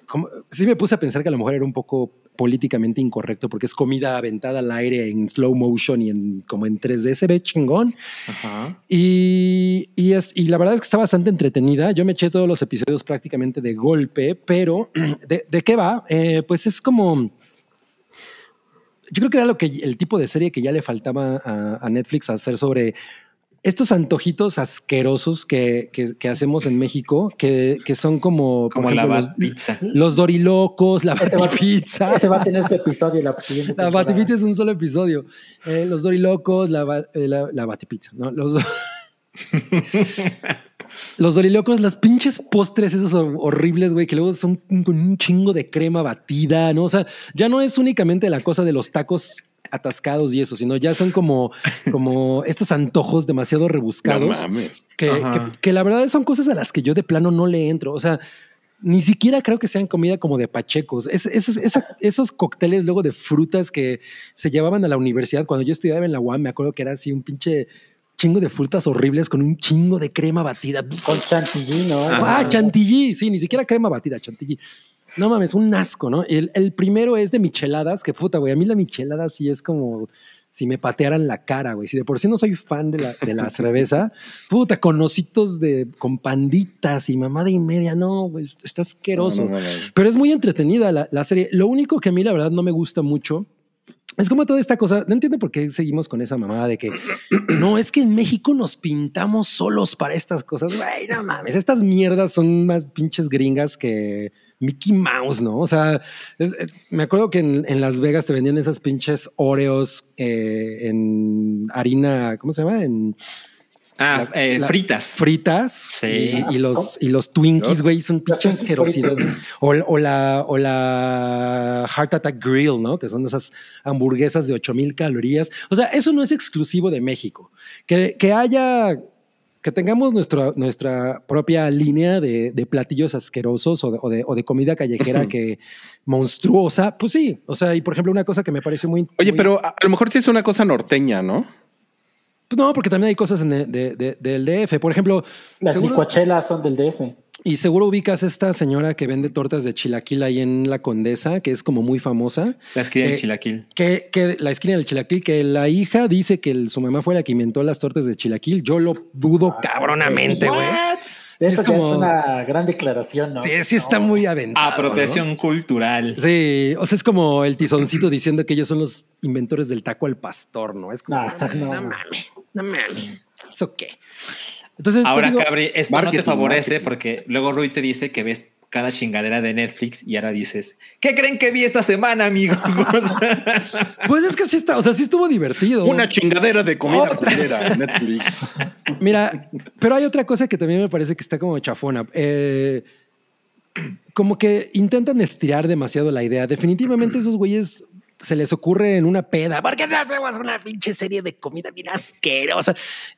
como, sí me puse a pensar que a lo mejor era un poco políticamente incorrecto porque es comida aventada al aire en slow motion y en como en 3D se ve chingón. Y, y, es, y la verdad es que está bastante entretenida. Yo me eché todos los episodios prácticamente de golpe, pero ¿de, qué va? Eh, pues es como yo creo que era lo que el tipo de serie que ya le faltaba a, Netflix hacer sobre estos antojitos asquerosos que, que, hacemos en México, que, que son como, como, la los, pizza. Los dorilocos, la batipizza. Ese va a tener su episodio la siguiente. La batipizza es un solo episodio. Eh, los dorilocos, la, eh, la, la batipizza, ¿no? Los Los dorilocos, las pinches postres esos horribles, güey, que luego son con un chingo de crema batida, ¿no? O sea, ya no es únicamente la cosa de los tacos atascados y eso, sino ya son como, como estos antojos demasiado rebuscados. Que, que, la verdad son cosas a las que yo de plano no le entro. O sea, ni siquiera creo que sean comida como de pachecos. esos, esos cócteles luego de frutas que se llevaban a la universidad cuando yo estudiaba en la UAM, me acuerdo que era así un pinche chingo de frutas horribles con un chingo de crema batida. Con chantilly, ¿no? Ah, chantilly, sí, ni siquiera crema batida, chantilly. No mames, un asco, ¿no? El, el primero es de micheladas, que puta, güey. A mí la michelada sí es como si me patearan la cara, güey. Si de por sí no soy fan de la, de la cerveza, puta, con ositos de, con panditas y mamada y media, no, güey, está asqueroso. Pero es muy entretenida la, la serie. Lo único que a mí, la verdad, no me gusta mucho es como toda esta cosa, no entiendo por qué seguimos con esa mamada de que no, es que en México nos pintamos solos para estas cosas. Güey, no mames, estas mierdas son más pinches gringas que Mickey Mouse, ¿no? O sea, me acuerdo que en, Las Vegas te vendían esas pinches Oreos eh, en harina, ¿cómo se llama? En Ah, eh, fritas. Fritas. Sí. Y, los, y los Twinkies, güey, son pinches asquerosidades. O, o, la, o la Heart Attack Grill, ¿no? Que son esas hamburguesas de 8000 calorías. O sea, eso no es exclusivo de México. Que, que haya que tengamos nuestra, nuestra propia línea de, de platillos asquerosos o de, o de, o de comida callejera que monstruosa, pues sí. O sea, y por ejemplo, una cosa que me parece muy. Oye, pero a lo mejor sí es una cosa norteña, ¿no? Pues no, porque también hay cosas en del DF. Por ejemplo, las licuachelas son del DF. Y seguro ubicas esta señora que vende tortas de chilaquil ahí en La Condesa, que es como muy famosa. La esquina del eh, chilaquil. Que, que, la esquina del chilaquil, que la hija dice que su mamá fue la que inventó las tortas de chilaquil. Yo lo dudo ah, cabronamente, güey. Eso es, como, es una gran declaración, ¿no? Sí, sí está muy aventado. Apropiación cultural. Sí, o sea, es como el tizoncito diciendo que ellos son los inventores del taco al pastor, ¿no? Es como, no, no, no mames, no mames. ¿Eso qué? Entonces, Ahora, Cabri, esto no te favorece porque luego Rui te dice que ves cada chingadera de Netflix y ahora dices, ¿qué creen que vi esta semana, amigos? pues es que sí está, o sea, sí estuvo divertido. Una chingadera de comida Netflix. Mira, pero hay otra cosa que también me parece que está como chafona. Eh, como que intentan estirar demasiado la idea. Definitivamente esos güeyes se les ocurre en una peda, ¿por qué no hacemos una pinche serie de comida bien asquerosa?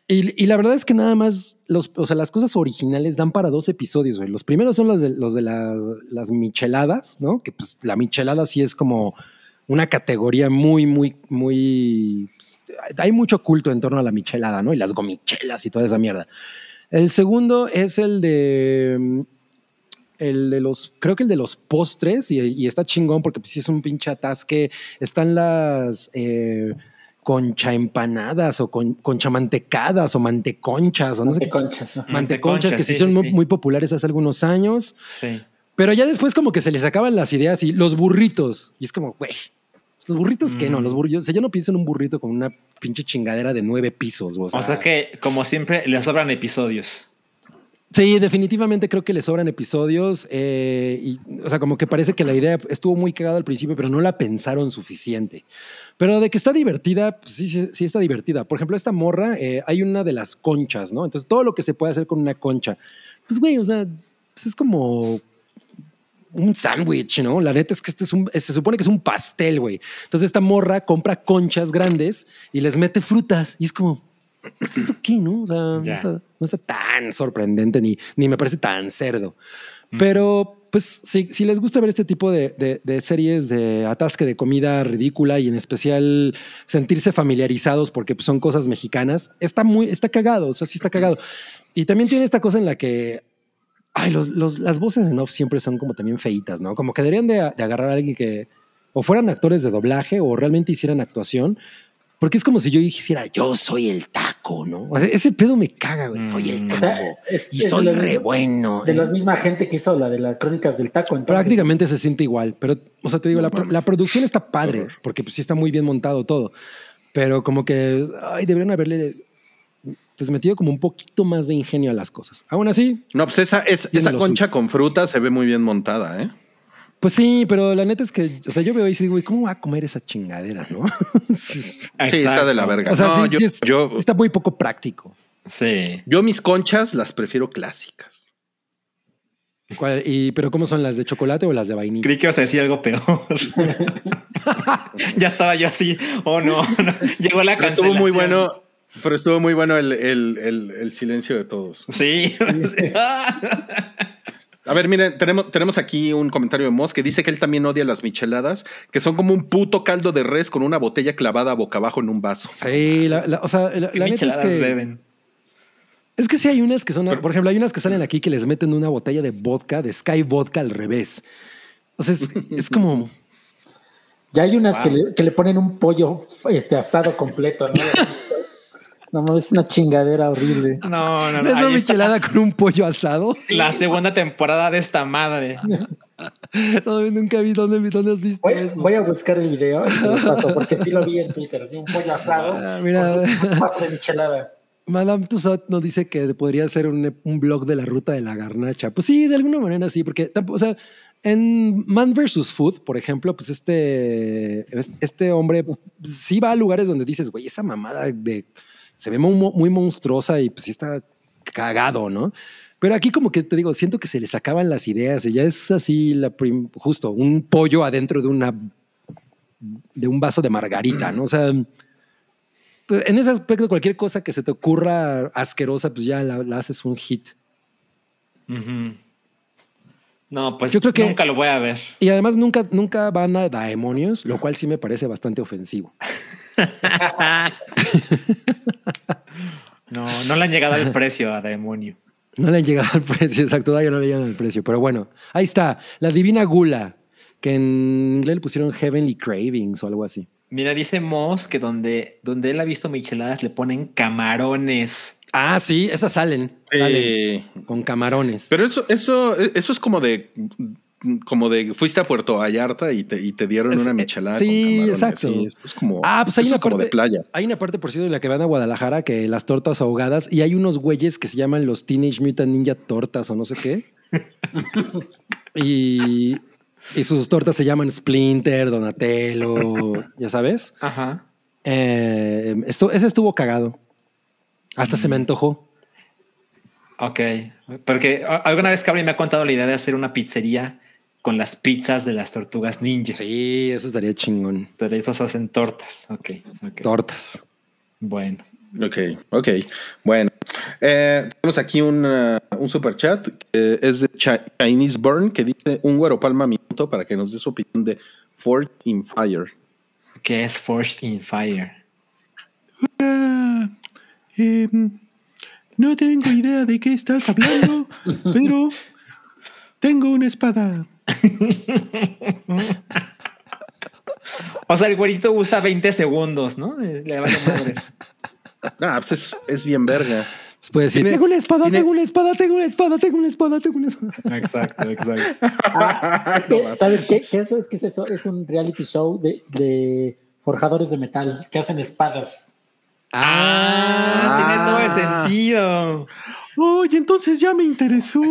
Y, y, la verdad es que nada más, los, o sea, las cosas originales dan para dos episodios. Los primeros son los de, los de las micheladas, ¿no? Que pues la michelada sí es como una categoría muy, muy, muy... Pues, hay mucho culto en torno a la michelada, ¿no? Y las gomichelas y toda esa mierda. El segundo es el de el de los, creo que el de los postres, y, está chingón porque pues, sí es un pinche atasque. Están las eh, concha empanadas o con, concha mantecadas o manteconchas o no manteconchas, sé Manteconchas, que sí, son muy, populares hace algunos años. Sí. Pero ya después como que se les acaban las ideas y los burritos. Y es como, güey, los burritos que no, los mm. burritos. O sea, yo no pienso en un burrito con una pinche chingadera de nueve pisos. O sea, que, como siempre, le sobran episodios. Sí, definitivamente creo que le sobran episodios. Eh, y, o sea, como que parece que la idea estuvo muy cagada al principio, pero no la pensaron suficiente. Pero de que está divertida, pues sí, sí, está divertida. Por ejemplo, esta morra, eh, hay una de las conchas, ¿no? Entonces, todo lo que se puede hacer con una concha. Pues, güey, o sea, pues es como un sándwich, ¿no? La neta es que este es un, se supone que es un pastel, güey. Entonces, esta morra compra conchas grandes y les mete frutas. Y es como, pues eso qué, ¿no? O sea, no, está, tan sorprendente ni, ni me parece tan cerdo. Pero, pues, si, si, les gusta ver este tipo de, de, series de atasque de comida ridícula y en especial sentirse familiarizados porque pues, son cosas mexicanas, está muy, está cagado, o sea, sí está cagado. Y también tiene esta cosa en la que, ay, los, los, las voces en off siempre son como también feitas, ¿no? Como que deberían de, de agarrar a alguien que o fueran actores de doblaje o realmente hicieran actuación, porque es como si yo dijera, yo soy el taco, ¿no? O sea, ese pedo me caga, güey. Soy el mm. taco. y soy re bueno. De la misma gente que hizo la de las crónicas del taco. Prácticamente se siente igual. Pero, o sea, te digo, la, producción está padre, porque pues, sí está muy bien montado todo. Pero como que, ay, deberían haberle pues metido como un poquito más de ingenio a las cosas. Aún así. No, pues esa, es, esa concha con fruta se ve muy bien montada, ¿eh? Pues sí, pero la neta es que, o sea, yo veo y digo, ¿cómo va a comer esa chingadera, no? sí, está de la verga. O sea, yo, está muy poco práctico. Sí. Yo mis conchas las prefiero clásicas. y, pero ¿cómo son las de chocolate o las de vainilla? Creí que ibas a decir algo peor. ya estaba yo así. Oh, no. Llegó la pero Estuvo muy bueno. Pero estuvo muy bueno el, el silencio de todos. Sí. A ver, miren, tenemos, tenemos aquí un comentario de Moss que dice que él también odia las micheladas, que son como un puto caldo de res con una botella clavada boca abajo en un vaso. Sí, la, o sea, la, neta es que... beben. Es que sí hay unas que son, por ejemplo, hay unas que salen aquí que les meten una botella de vodka, de Sky Vodka al revés. O sea, es, como... Ya hay unas que, le, que, le, ponen un pollo este, asado completo, ¿no? No, no, es una chingadera horrible. No, no, no. ¿Es una michelada con un pollo asado? La segunda temporada de esta madre. no, nunca vi dónde, dónde has visto voy, eso. Voy a buscar el video y se lo paso, porque sí lo vi en Twitter. Así un pollo asado. Ah, mira. Un paso de michelada. Madame Tussauds nos dice que podría ser un, un, blog de la ruta de la garnacha. Pues sí, de alguna manera sí, porque o sea, en Man vs. Food, por ejemplo, pues este, este hombre sí va a lugares donde dices, güey, esa mamada de se ve muy, monstruosa y pues sí está cagado, ¿no? Pero aquí como que te digo, siento que se les acaban las ideas y ya es así la justo un pollo adentro de una de un vaso de margarita, ¿no? O sea, pues, en ese aspecto cualquier cosa que se te ocurra asquerosa, pues ya la, haces un hit. No, pues Yo creo que, nunca lo voy a ver. Y además nunca, nunca van a demonios, lo cual sí me parece bastante ofensivo. no, no le han llegado al precio a demonio. No le han llegado al precio, exacto, todavía no le llegan al precio. Pero bueno, ahí está, la divina gula, que en inglés le pusieron Heavenly Cravings o algo así. Mira, dice Moss que donde, donde él ha visto micheladas le ponen camarones. Ah, sí, esas salen. con camarones. Pero eso, eso, eso es como de como de fuiste a Puerto Vallarta y te, y te dieron una michelada. Sí, exacto. es como, ah, pues hay una parte, de playa. Hay una parte, por cierto, en la que van a Guadalajara, que las tortas ahogadas, y hay unos güeyes que se llaman los Teenage Mutant Ninja Tortas o no sé qué. y, y sus tortas se llaman Splinter, Donatello, ya sabes. Ajá. Eh, ese estuvo cagado. Hasta se me mm. antojó. Ok, porque alguna vez Cabri me ha contado la idea de hacer una pizzería con las pizzas de las tortugas ninja. Sí, eso estaría chingón. Pero esos hacen tortas. Ok. Tortas. Bueno. Ok, ok. Bueno, eh, tenemos aquí un, uh, un super chat que es de Chinese Burn que dice un güero palma minuto para que nos dé su opinión de Ford in Fire. ¿Qué es Forged in Fire? Ah, em, no tengo idea de qué estás hablando, pero tengo una espada. O sea, el güerito usa 20 segundos, ¿no? Le vale madres. Ah, pues es, es bien verga. Pues puede decir, tengo una espada, tengo una espada, tengo una espada, tengo una espada, tengo una espada. Exacto, exacto. Ah, es que, ¿sabes qué? ¿Qué eso? Es que es eso, es un reality show de, de forjadores de metal que hacen espadas. Ah, tiene todo el sentido. Oye, entonces ya me interesó.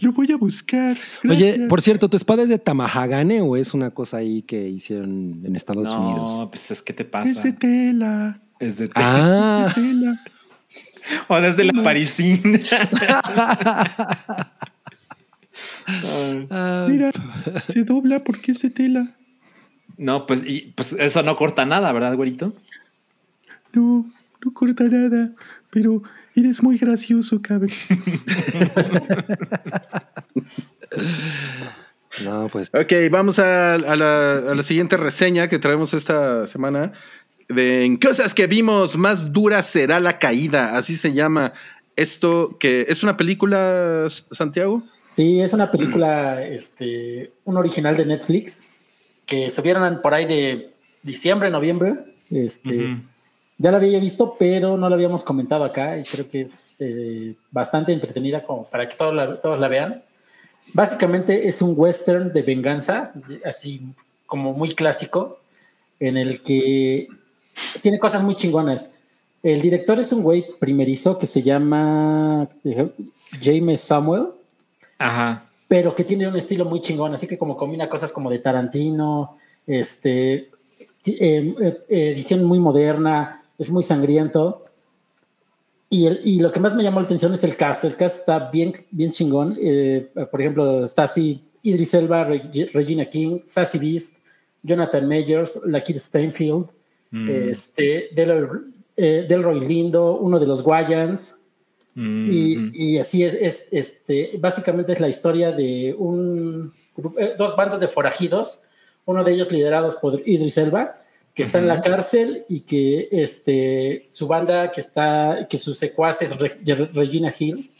Lo voy a buscar. Oye, por cierto, ¿tu espada es de Tamahagane o es una cosa ahí que hicieron en Estados Unidos? No, pues es que te pasa. Es de tela. Es de tela. Es de tela. O desde la parisina. Mira, se dobla porque es de tela. No, pues, y, pues eso no corta nada, ¿verdad, güerito? No, no corta nada, pero eres muy gracioso, cabrón. no, pues. Ok, vamos a, a, la, a la siguiente reseña que traemos esta semana de en cosas que vimos, más dura será la caída, así se llama esto, que es una película, Santiago. Sí, es una película, este, un original de Netflix, que se vieron por ahí de diciembre, noviembre. Este, uh -huh. Ya la había visto, pero no la habíamos comentado acá y creo que es eh, bastante entretenida como para que todos la, todos la vean. Básicamente es un western de venganza, así como muy clásico, en el que tiene cosas muy chingonas. El director es un güey primerizo que se llama James Samuel. Ajá. Pero que tiene un estilo muy chingón, así que como combina cosas como de Tarantino, este, eh, eh, edición muy moderna, es muy sangriento. Y, el, y, lo que más me llamó la atención es el cast. El cast está bien, bien chingón. Eh, por ejemplo, está así Idris Elba, Regina King, Sassy Beast, Jonathan Majors, Lakeith Steinfield, mm. este, Del, eh, Delroy Lindo, uno de los Guayans. Mm. Y, y, así es, es, este, básicamente es la historia de un, eh, dos bandas de forajidos, uno de ellos liderados por Idris Elba, que está en la cárcel y que este, su banda, que está, que su secuaz es Re Regina Hill,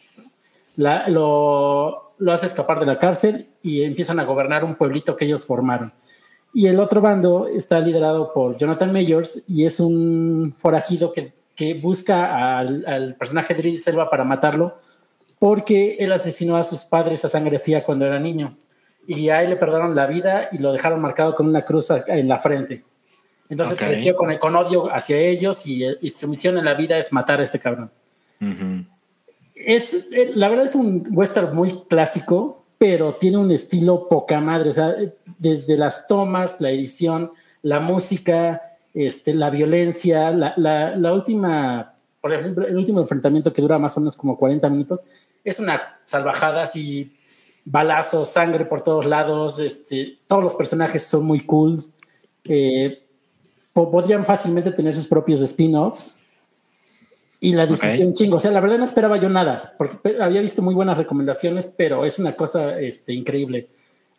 la, lo, lo, hace escapar de la cárcel y empiezan a gobernar un pueblito que ellos formaron. Y el otro bando está liderado por Jonathan Mayors y es un forajido que, que busca al, al, personaje de Idris Elba para matarlo porque él asesinó a sus padres a sangre fría cuando era niño. Y a él le perdonaron la vida y lo dejaron marcado con una cruz en la frente. Entonces okay. creció con, con, odio hacia ellos y, y, su misión en la vida es matar a este cabrón. Uh -huh. Es, la verdad es un western muy clásico, pero tiene un estilo poca madre. O sea, desde las tomas, la edición, la música, este, la violencia, la, la, la última, por ejemplo, el último enfrentamiento que dura más o menos como 40 minutos, es una salvajada así, balazos, sangre por todos lados, este, todos los personajes son muy cool. Eh, podrían fácilmente tener sus propios spin-offs y la disfruté okay. un chingo. O sea, la verdad no esperaba yo nada, porque había visto muy buenas recomendaciones, pero es una cosa este, increíble.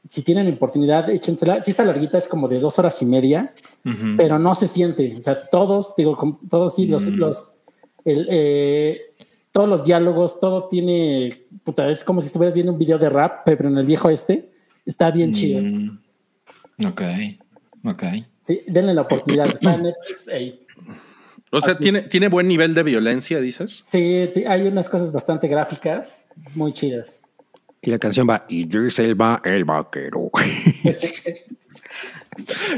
Si tienen oportunidad, échensela. Sí está larguita, es como de dos horas y media, uh -huh. pero no se siente. O sea, todos, digo, todos sí, los, mm. los el, eh, todos los diálogos, todo tiene, puta, es como si estuvieras viendo un video de rap, pero en el viejo este, está bien mm. chido. Ok, ok. Sí, denle la oportunidad. Está en Netflix. O sea, ¿tiene, ¿tiene buen nivel de violencia, dices? Sí, hay unas cosas bastante gráficas, muy chidas. Y la canción va Idris Elba, el vaquero.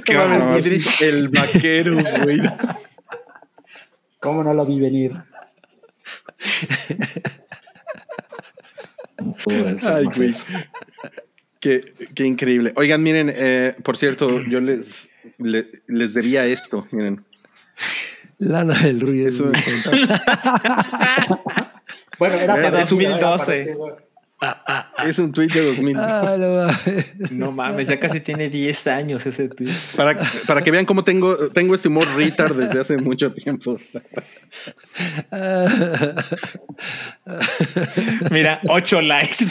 ¿Qué va Idris el vaquero, güey? ¿Cómo no lo vi venir? Ay, güey. Qué, qué, increíble. Oigan, miren, eh, por cierto, yo les, le, les debía esto, miren. Lana del Ruiz. Eso bueno, era para 2012. 2012. Es un tweet de 2000. Ah, no, mames, ya casi tiene 10 años ese tweet. Para, para que vean cómo tengo, tengo este humor retard desde hace mucho tiempo. Mira, 8 likes.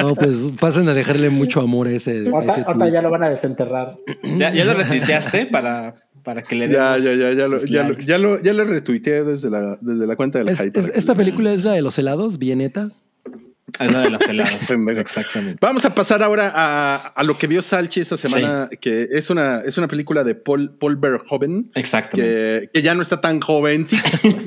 no, pues pasen a dejarle mucho amor a ese. Ahorita, ya lo van a desenterrar. ¿Ya, ya lo retuiteaste para para que le Ya, ya, ya, ya lo, ya, lo, ya, lo, ya lo retuiteé desde la, desde la cuenta del hype. ¿Esta película es la de los helados, Vieneta? Es la de los helados. Exactamente. Vamos a pasar ahora a, a, lo que vio Salchi esta semana, que es una, es una película de Paul, Paul Verhoeven. Exactamente. Que, que ya no está tan joven. Sí.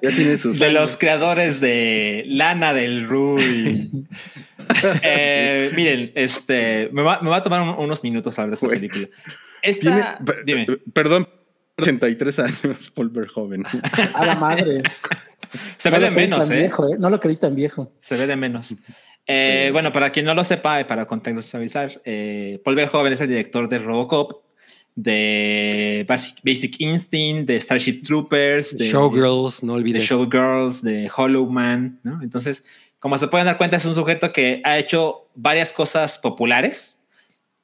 ya, tiene sus. De los creadores de Lana del Rui. eh, Miren, este me va, me va, a tomar unos minutos hablar de esta película. Esta, dime. Perdón, 33 años, Paul Verhoeven. A la madre. Se ve de menos, ¿eh? Viejo, ¿eh? No lo creí tan viejo. Se ve de menos. Eh, bueno, para quien no lo sepa, para contextualizar, eh, Paul Verhoeven es el director de Robocop, de Basic, Instinct, de Starship Troopers, de Showgirls, no olvides. De Showgirls, de Hollow Man, ¿no? Entonces, como se pueden dar cuenta, es un sujeto que ha hecho varias cosas populares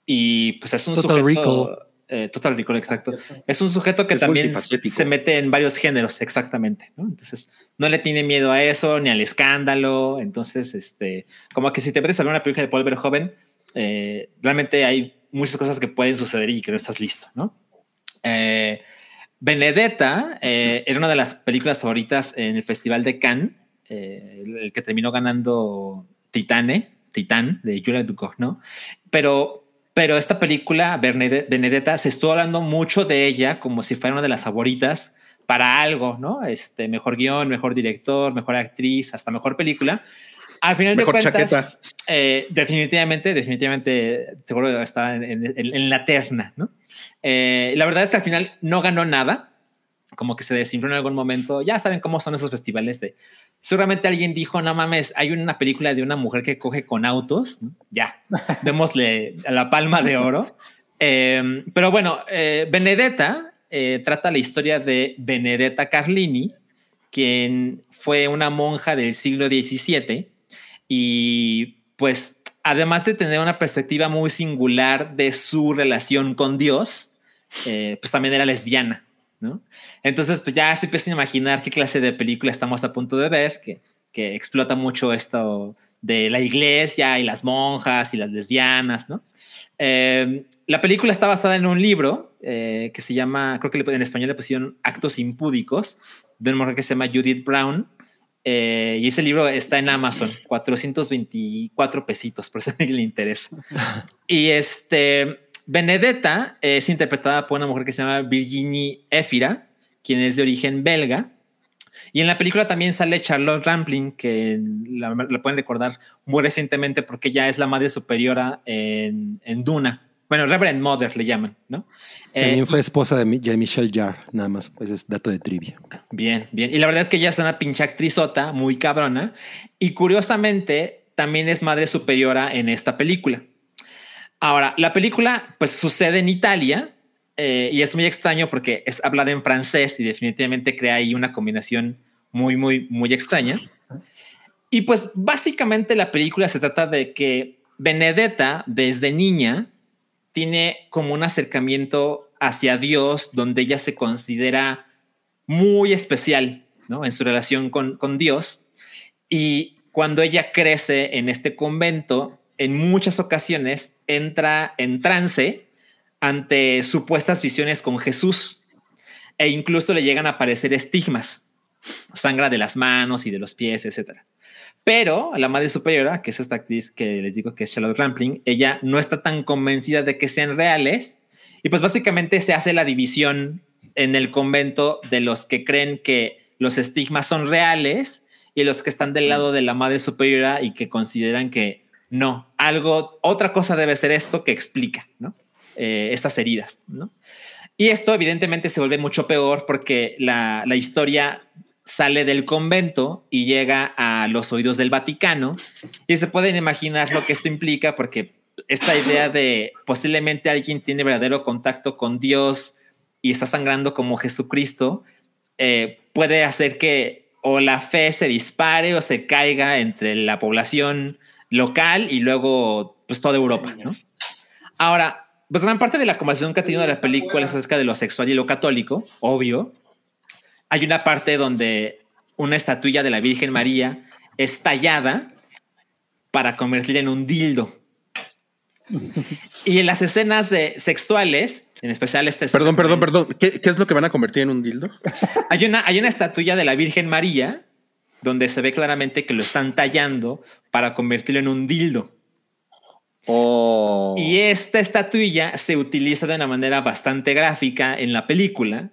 y pues es un sujeto... Eh, Total Recall, exacto. es un sujeto que también se mete en varios géneros, exactamente. ¿no? Entonces, no le tiene miedo a eso, ni al escándalo. Entonces, este, como que si te metes a ver una película de Paul Verhoeven, eh, realmente hay muchas cosas que pueden suceder y que no estás listo, ¿no? Eh, Benedetta era una de las películas favoritas en el Festival de Cannes, el, que terminó ganando Titane, Titán, de Julia ¿no? Pero pero esta película, Benedetta, se estuvo hablando mucho de ella como si fuera una de las favoritas para algo, ¿no? Este, mejor guion, mejor director, mejor actriz, hasta mejor película. Al final de cuentas, eh, definitivamente, definitivamente, seguro está en, la terna, ¿no? Eh, la verdad es que al final no ganó nada, como que se desinfló en algún momento. Ya saben cómo son esos festivales de seguramente alguien dijo, no mames, hay una película de una mujer que coge con autos, ya, démosle la palma de oro. Em, pero bueno, eh, Benedetta eh, trata la historia de Benedetta Carlini, quien fue una monja del siglo XVII y pues además de tener una perspectiva muy singular de su relación con Dios, eh, pues también era lesbiana. Entonces, pues ya se empiezan a imaginar qué clase de película estamos a punto de ver, que, que explota mucho esto de la iglesia y las monjas y las lesbianas, ¿no? Em, la película está basada en un libro eh, que se llama, creo que en español le pusieron Actos Impúdicos, de una mujer que se llama Judith Brown. Eh, y ese libro está en Amazon, 424 pesitos, por si a alguien le interesa. y este, Benedetta es interpretada por una mujer que se llama Virginie Efira, quien es de origen belga. Y en la película también sale Charlotte Rampling, que la, pueden recordar muy recientemente porque ya es la madre superiora en, Duna. Bueno, Reverend Mother le llaman, ¿no? También eh, fue esposa de, Michelle Jarre, nada más, pues es dato de trivia. Bien, bien. Y la verdad es que ella es una pinche actrizota, muy cabrona. Y curiosamente, también es madre superiora en esta película. Ahora, la película pues sucede en Italia eh, y es muy extraño porque es hablada en francés y definitivamente crea ahí una combinación muy, muy, muy extraña. Y pues básicamente la película se trata de que Benedetta desde niña tiene como un acercamiento hacia Dios donde ella se considera muy especial ¿no? en su relación con, con Dios. Y cuando ella crece en este convento, en muchas ocasiones entra en trance ante supuestas visiones con Jesús e incluso le llegan a aparecer estigmas, sangra de las manos y de los pies, etc. Pero la madre superiora, que es esta actriz que les digo que es Charlotte Rampling, ella no está tan convencida de que sean reales y pues básicamente se hace la división en el convento de los que creen que los estigmas son reales y los que están del lado de la madre superiora y que consideran que no, algo, otra cosa debe ser esto que explica. Eh, estas heridas, ¿no? Y esto evidentemente se vuelve mucho peor porque la, la, historia sale del convento y llega a los oídos del Vaticano y se pueden imaginar lo que esto implica porque esta idea de posiblemente alguien tiene verdadero contacto con Dios y está sangrando como Jesucristo eh, puede hacer que o la fe se dispare o se caiga entre la población local y luego pues toda Europa, ¿no? Ahora, pues gran parte de la conversación que ha tenido la película es acerca de lo sexual y lo católico, obvio. Hay una parte donde una estatuilla de la Virgen María es tallada para convertirla en un dildo. y en las escenas de sexuales, en especial este... Perdón, perdón, perdón. ¿Qué, es lo que van a convertir en un dildo? hay, una, hay una estatuilla de la Virgen María donde se ve claramente que lo están tallando para convertirlo en un dildo. Oh. Y esta estatuilla se utiliza de una manera bastante gráfica en la película.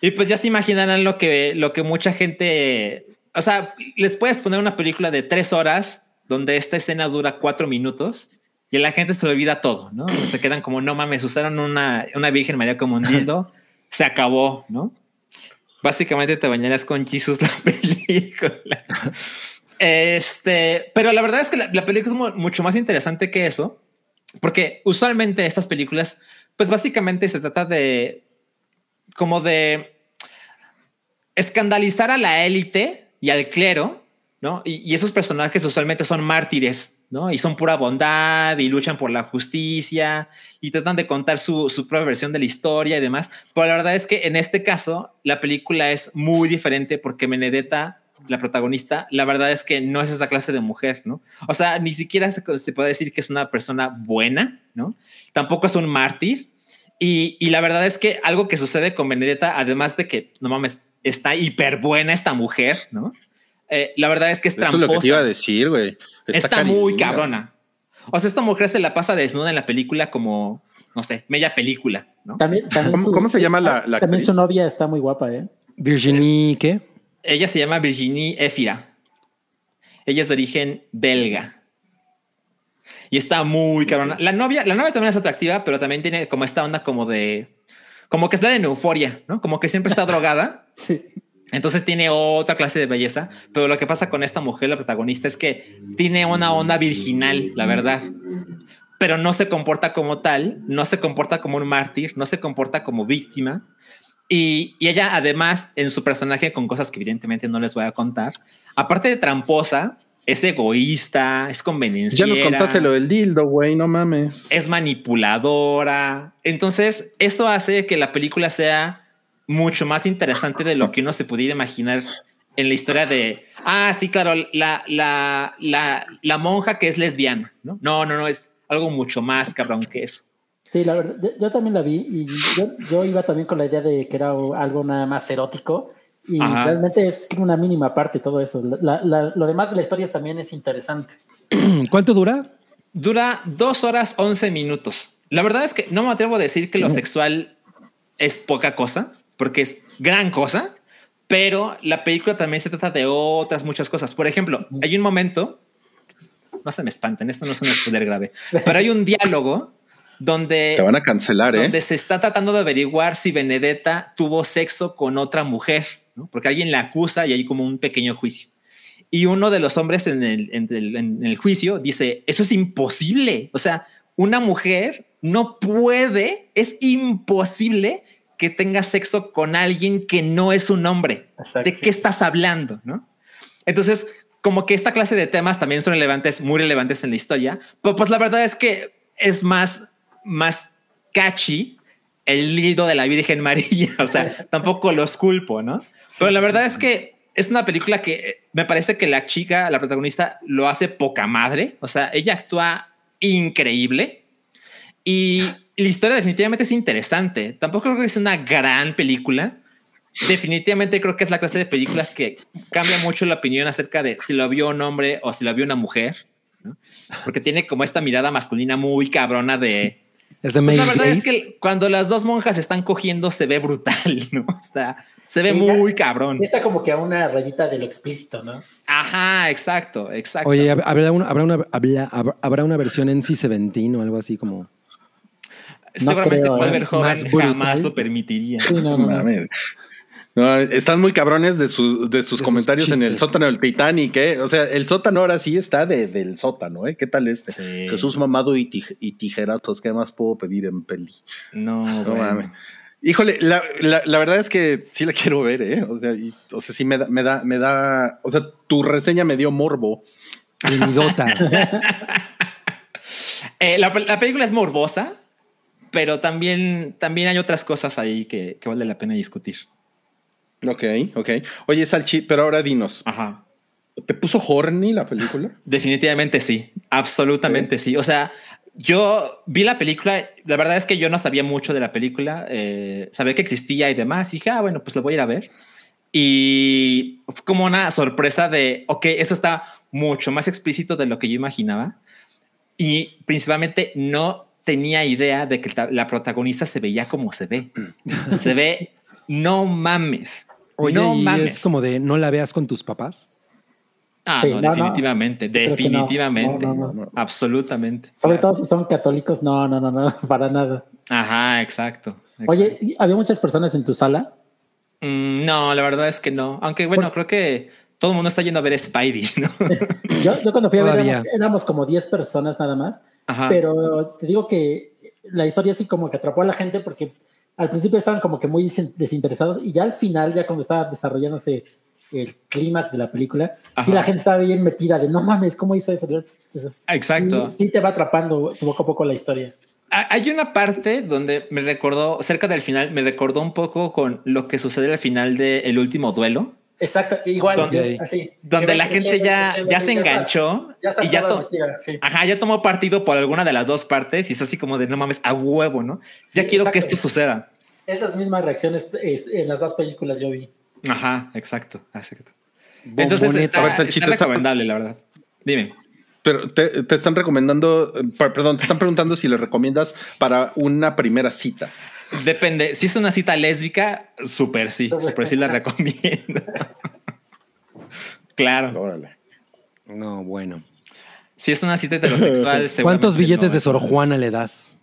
Y pues ya se imaginarán lo que, lo que mucha gente, o sea, les puedes poner una película de tres horas donde esta escena dura cuatro minutos y la gente se olvida todo, ¿no? Se quedan como, no mames, usaron una, una Virgen María como un dildo, se acabó, ¿no? Básicamente te bañarás con Jesus la película. Este, pero la verdad es que la, película es mucho más interesante que eso, porque usualmente estas películas, pues básicamente se trata de como de escandalizar a la élite y al clero, ¿no? Y, esos personajes usualmente son mártires, ¿no? Y son pura bondad y luchan por la justicia y tratan de contar su, su propia versión de la historia y demás. Pero la verdad es que en este caso la película es muy diferente porque Benedetta la protagonista, la verdad es que no es esa clase de mujer, ¿no? O sea, ni siquiera se, puede decir que es una persona buena, ¿no? Tampoco es un mártir. Y, la verdad es que algo que sucede con Benedetta, además de que, no mames, está hiper buena esta mujer, ¿no? Eh, la verdad es que es tramposa. es lo que te iba a decir, güey. Está, muy cabrona. O sea, esta mujer se la pasa desnuda en la película como, no sé, media película, ¿no? También, ¿Cómo, se llama la, la También su novia está muy guapa, ¿eh? Virginie, ¿qué? Ella se llama Virginie Efira. Ella es de origen belga. Y está muy cabrona. La novia, la novia también es atractiva, pero también tiene como esta onda como de, como que está en euforia, ¿no? Como que siempre está drogada. Sí. Entonces tiene otra clase de belleza, pero lo que pasa con esta mujer, la protagonista, es que tiene una onda virginal, la verdad, pero no se comporta como tal, no se comporta como un mártir, no se comporta como víctima, y, ella, además, en su personaje, con cosas que evidentemente no les voy a contar, aparte de tramposa, es egoísta, es convenienciera. Ya nos contaste lo del dildo, güey, no mames. Es manipuladora. Entonces, eso hace que la película sea mucho más interesante de lo que uno se pudiera imaginar en la historia de, ah, sí, claro, la, la, la, la monja que es lesbiana, ¿no? No, no, no, es algo mucho más cabrón que eso. Sí, la verdad, yo, también la vi y yo, iba también con la idea de que era algo nada más erótico y realmente es una mínima parte todo eso. lo demás de la historia también es interesante. ¿Cuánto dura? Dura dos horas once minutos. La verdad es que no me atrevo a decir que lo sexual es poca cosa, porque es gran cosa, pero la película también se trata de otras muchas cosas. Por ejemplo, hay un momento, no se me espanten, esto no es un poder grave, pero hay un diálogo donde, Te van a cancelar, ¿eh? donde se está tratando de averiguar si Benedetta tuvo sexo con otra mujer, ¿no? porque alguien la acusa y hay como un pequeño juicio. Y uno de los hombres en el, en el juicio dice, eso es imposible. O sea, una mujer no puede, es imposible que tenga sexo con alguien que no es un hombre. ¿De qué estás hablando? ¿no? Entonces, como que esta clase de temas también son relevantes, muy relevantes en la historia, pero pues la verdad es que es más más catchy el lido de la Virgen María. O sea, tampoco los culpo, ¿no? Pero la verdad es que es una película que me parece que la chica, la protagonista, lo hace poca madre. O sea, ella actúa increíble y la historia definitivamente es interesante. Tampoco creo que es una gran película. Definitivamente creo que es la clase de películas que cambia mucho la opinión acerca de si lo vio un hombre o si lo vio una mujer, porque tiene como esta mirada masculina muy cabrona de pues la verdad es que cuando las dos monjas están cogiendo se ve brutal, ¿no? Está, se ve muy cabrón. Está como que a una rayita de lo explícito, ¿no? Ajá, exacto, exacto. Oye, ¿habrá una, habrá una, habrá, una versión en C17 o algo así como... Seguramente Wolver Joven jamás lo permitiría. no, no, no, están muy cabrones de, de sus comentarios en el sótano del Titanic, ¿eh? O sea, el sótano ahora sí está de, del sótano, ¿eh? ¿Qué tal este? Jesús mamado y, tijerazos, ¿qué más puedo pedir en peli? No, no mames. Híjole, la, la, verdad es que sí la quiero ver, ¿eh? O sea, o sea sí me da, me da, me da, o sea, tu reseña me dio morbo. eh, la, la, película es morbosa, pero también, también hay otras cosas ahí que, que vale la pena discutir. Ok, ok. Oye, Salchi, pero ahora dinos. Ajá. ¿Te puso horny la película? Definitivamente sí, absolutamente sí. O sea, yo vi la película, la verdad es que yo no sabía mucho de la película, eh, sabía que existía y demás, y dije, ah, bueno, pues lo voy a ir a ver. Y fue como una sorpresa de, ok, eso está mucho más explícito de lo que yo imaginaba. Y principalmente no tenía idea de que la protagonista se veía como se ve. se ve, no mames. no mames. es como de no la veas con tus papás. Ah, no, definitivamente, definitivamente, absolutamente. Sobre todo si son católicos, no, no, no, no, para nada. Ajá, exacto. Oye, ¿había muchas personas en tu sala? Mm, no, la verdad es que no. Aunque bueno, creo que todo el mundo está yendo a ver Spidey, ¿no? yo, yo, cuando fui a ver éramos, como 10 personas nada más, pero te digo que la historia sí como que atrapó a la gente porque al principio estaban como que muy desinteresados y ya al final, ya cuando estaba desarrollándose el clímax de la película, si la gente estaba bien metida de no mames, ¿cómo hizo eso? Exacto. Sí, te va atrapando poco a poco la historia. Hay una parte donde me recordó, cerca del final, me recordó un poco con lo que sucede al final del el último duelo. Exacto, igual, donde, así. Donde la gente ya, ya se enganchó y ya, ajá, ya tomó partido por alguna de las dos partes y es así como de no mames, a huevo, ¿no? ya quiero que esto suceda. Esas mismas reacciones en las dos películas yo vi. Ajá, exacto, exacto. Entonces está, está recomendable, la verdad. Dime. Pero te, te, están recomendando, perdón, te están preguntando si le recomiendas para una primera cita. Depende. Si es una cita lésbica, súper sí, súper sí la recomiendo. claro. Órale. No, bueno. Si es una cita heterosexual, ¿cuántos billetes de Sor Juana le das?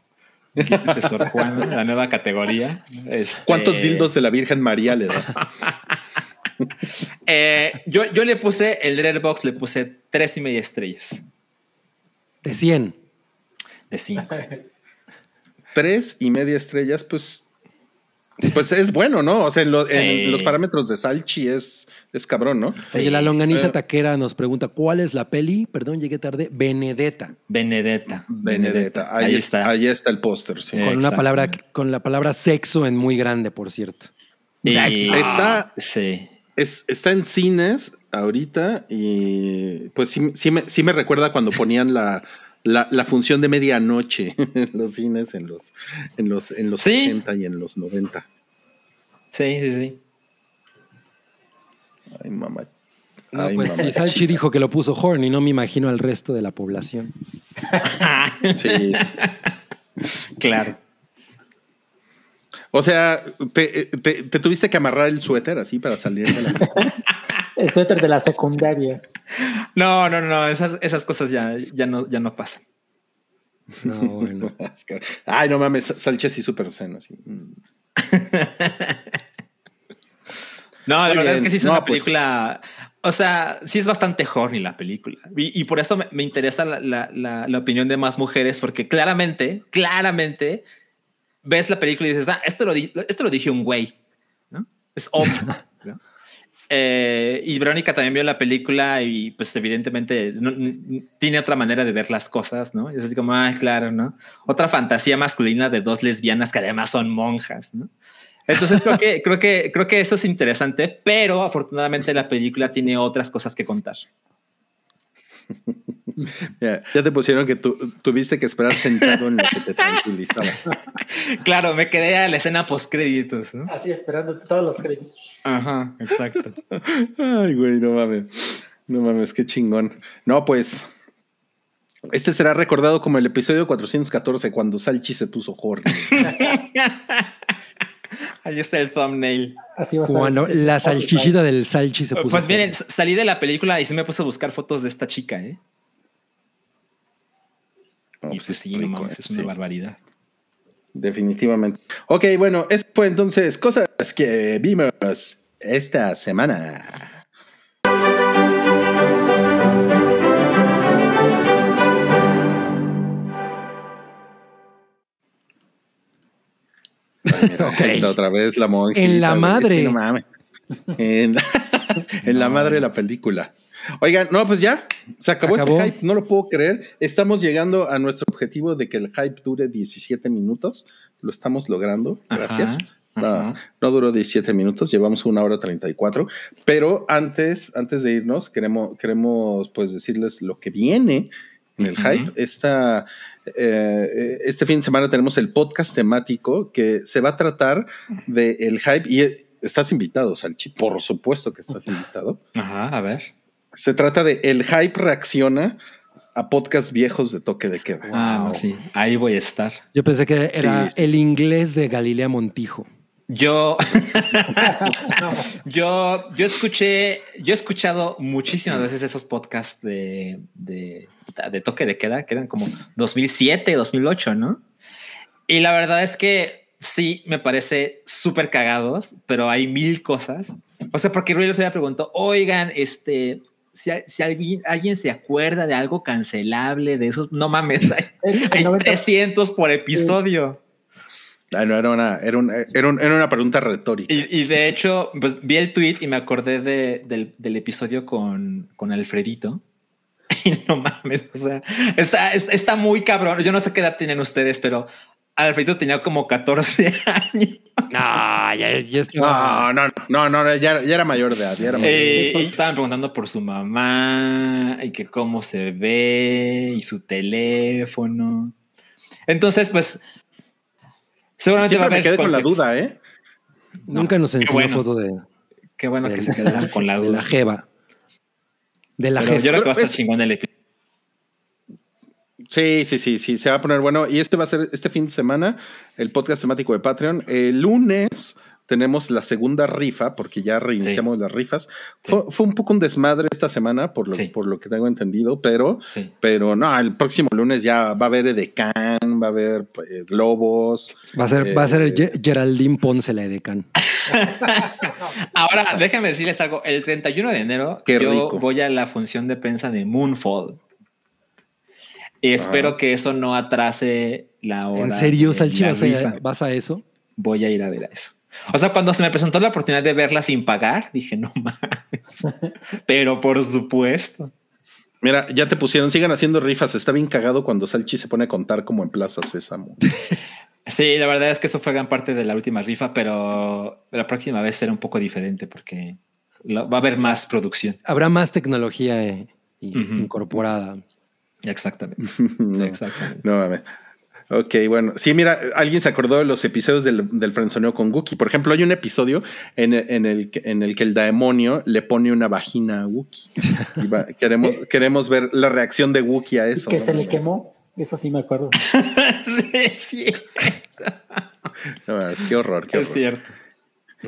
de Sor Juana, la nueva categoría. Este, ¿Cuántos dildos de la Virgen María le das? Eh, yo, yo le puse, el box le puse tres y media estrellas. ¿De 100? De 5. tres y media estrellas, pues pues es bueno, ¿no? O sea, en, los parámetros de Salchi es, es cabrón, ¿no? Oye, la longaniza taquera nos pregunta, ¿cuál es la peli? Perdón, llegué tarde. Benedetta. Benedetta. Benedetta. Ahí, está. Ahí está el póster, sí. Con una palabra, con la palabra sexo en muy grande, por cierto. está, sí. Es, está en cines ahorita y pues sí, sí, me, sí me recuerda cuando ponían la, la, la, función de medianoche en los cines en los, en los, en los 80 y en los 90. Sí, sí, sí. Ay, mamá. No, pues si Salchi dijo que lo puso horny, no me imagino al resto de la población. sí. claro. O sea, te, te, te, tuviste que amarrar el suéter así para salir de la. el suéter de la secundaria. No, no, no, esas, esas cosas ya, ya, no, ya no pasan. No, bueno. Ay, no mames, Sánchez y Super Zen, así. Mm. no, la verdad es que sí es una pues. película. O sea, sí es bastante horny la película. Y, por eso me, interesa la, la, la, opinión de más mujeres, porque claramente, claramente ves la película y dices, ah, esto lo, esto lo dije un güey. ¿no? Es obvio. ¿no? Eh, y Verónica también vio la película y pues evidentemente tiene otra manera de ver las cosas, ¿no? Es así como, ay, claro, ¿no? Otra fantasía masculina de dos lesbianas que además son monjas, ¿no? Entonces creo que, creo que, creo que eso es interesante, pero afortunadamente la película tiene otras cosas que contar. Ya, te pusieron que tú tuviste que esperar sentado en lo que te tranquilizaba. Claro, me quedé a la escena post créditos. ¿no? Así esperando todos los créditos. Ajá, exacto. Ay, güey, no mames. No mames, qué chingón. No, pues. Este será recordado como el episodio 414 cuando Salchi se puso horny. Ahí está el thumbnail. Así va a Cuando la salchichita del salchi se puso. Pues miren, salí de la película y sí me puse a buscar fotos de esta chica, ¿eh? Y pues sí, no es una barbaridad. Definitivamente. Ok, bueno, eso fue entonces cosas que vimos esta semana. está otra vez la monja. En la madre. En, la madre de la película. Oigan, no, pues ya, se acabó, este hype, no lo puedo creer. Estamos llegando a nuestro objetivo de que el hype dure 17 minutos. Lo estamos logrando, gracias. No, no, duró 17 minutos, llevamos una hora 34. Pero antes, antes de irnos, queremos, queremos pues decirles lo que viene en el hype. Esta, eh, este fin de semana tenemos el podcast temático que se va a tratar del el hype y estás invitado, Salchi, por supuesto que estás invitado. Ajá, a ver. Se trata de El hype reacciona a podcast viejos de toque de queda. Ah, sí, ahí voy a estar. Yo pensé que era el inglés de Galilea Montijo. Yo, yo, yo escuché, yo he escuchado muchísimas veces esos podcasts de, de, de, toque de queda, que eran como 2007, 2008, ¿no? Y la verdad es que sí me parece súper cagados, pero hay mil cosas. O sea, porque Rui me preguntó, oigan, este, si, si alguien, alguien, se acuerda de algo cancelable de esos, no mames, hay, 300 por episodio. Ah, no, era una, era, era, una pregunta retórica. Y, de hecho, pues vi el tweet y me acordé de, del, del, episodio con, con Alfredito. Y no mames, o sea, está, está, muy cabrón. Yo no sé qué edad tienen ustedes, pero Alfredito tenía como 14 años. No, ya, ya no, no, no, no, ya, ya, era mayor de edad. Ya era mayor eh, y estaban preguntando por su mamá y que cómo se ve y su teléfono. Entonces, pues Seguramente Siempre me quedé con la duda, ¿eh? Nunca nos enseñó foto de. Qué bueno que se quedaron con la duda. De la Jeva. De la Jeva. Yo creo que va a estar chingón el episodio. Sí, sí, sí, sí, se va a poner bueno. Y este va a ser este fin de semana, el podcast temático de Patreon. El lunes tenemos la segunda rifa, porque ya reiniciamos las rifas. Fue, un poco un desmadre esta semana, por lo, por lo que tengo entendido, pero, pero no, el próximo lunes ya va a haber Edecán, va a haber eh, Globos. Va a ser, va a ser eh, Geraldine Ponce la Edecán. Ahora, déjame decirles algo. El 31 de enero yo voy a la función de prensa de Moonfall. Y espero que eso no atrase la hora. ¿En serio, Salchi, vas a eso? Voy a ir a ver a eso. O sea, cuando se me presentó la oportunidad de verla sin pagar, dije, no mames. Pero por supuesto. Mira, ya te pusieron, sigan haciendo rifas. Está bien cagado cuando Salchi se pone a contar como en Plaza Sésamo. sí, la verdad es que eso fue gran parte de la última rifa, pero la próxima vez será un poco diferente porque va a haber más producción. Habrá más tecnología eh, incorporada. Exactamente. no, Exactamente. No, mames. Ok, bueno. Sí, mira, alguien se acordó de los episodios del, del frenzoneo con Wookie. Por ejemplo, hay un episodio en, en, el, en el que el demonio le pone una vagina a Wookie. queremos, queremos ver la reacción de Wookie a eso. Que se le quemó. Eso sí me acuerdo. sí, sí. No, es, qué horror, qué horror. Es cierto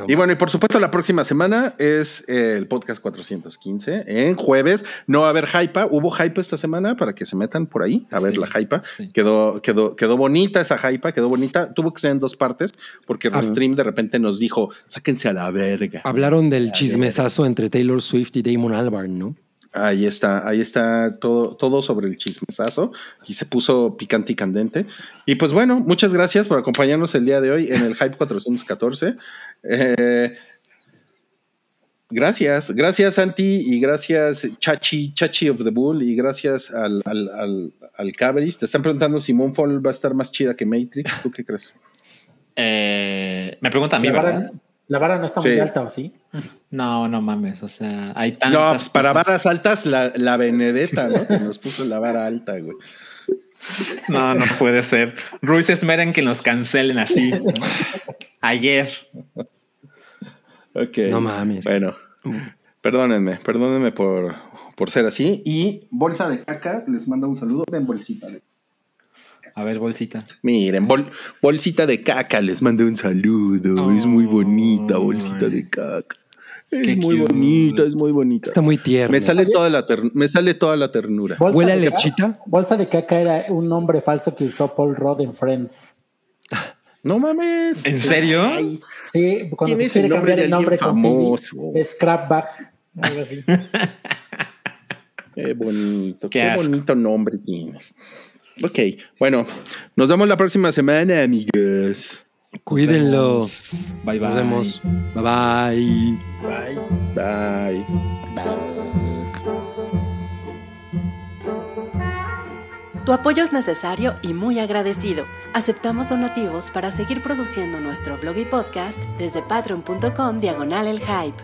y bueno, y por supuesto, la próxima semana es el podcast 415 en jueves. No va a haber hype. Hubo hype esta semana para que se metan por ahí a ver la hype. Quedó, quedó, quedó bonita esa hype, quedó bonita. Tuvo que ser en dos partes porque el stream de repente nos dijo: sáquense a la verga. Hablaron del chismesazo entre Taylor Swift y Damon Albarn, ¿no? Ahí está, ahí está todo, todo sobre el chismesazo y se puso picante y candente. Y pues bueno, muchas gracias por acompañarnos el día de hoy en el Hype 414. Eh, gracias, gracias Santi y gracias Chachi, Chachi of the Bull y gracias al, al, al, Te están preguntando si Moonfall va a estar más chida que Matrix. ¿Tú qué crees? Eh, me preguntan a mí, ¿verdad? La vara no está muy alta, ¿o sí? No, no mames, o sea, hay tantas. No, para varas altas, la, la Benedetta, ¿no? que nos puso la vara alta, güey. No, no puede ser. Ruiz esmeren que nos cancelen así. Ayer. Ok. No mames. Bueno, perdónenme, perdónenme por, por ser así. Y Bolsa de Caca les manda un saludo. Ven, bolsita de a ver, bolsita. Miren, bolsita de caca, les mandé un saludo. es muy bonita, bolsita de caca. Es muy bonita, es muy bonita. Está muy tierna. Me sale toda la, me sale toda la ternura. ¿Huele a lechita? Bolsa de caca era un nombre falso que usó Paul Rudd en Friends. No mames. ¿En serio? Sí, cuando se quiere cambiar el nombre famoso. con Scrapback, algo así. Qué bonito, qué bonito nombre tienes. Ok, bueno, nos vemos la próxima semana, amigos. Cuídenlo. Bye bye. Nos vemos. Bye bye. Bye. Tu apoyo es necesario y muy agradecido. Aceptamos donativos para seguir produciendo nuestro blog y podcast desde patreon.com diagonal el hype.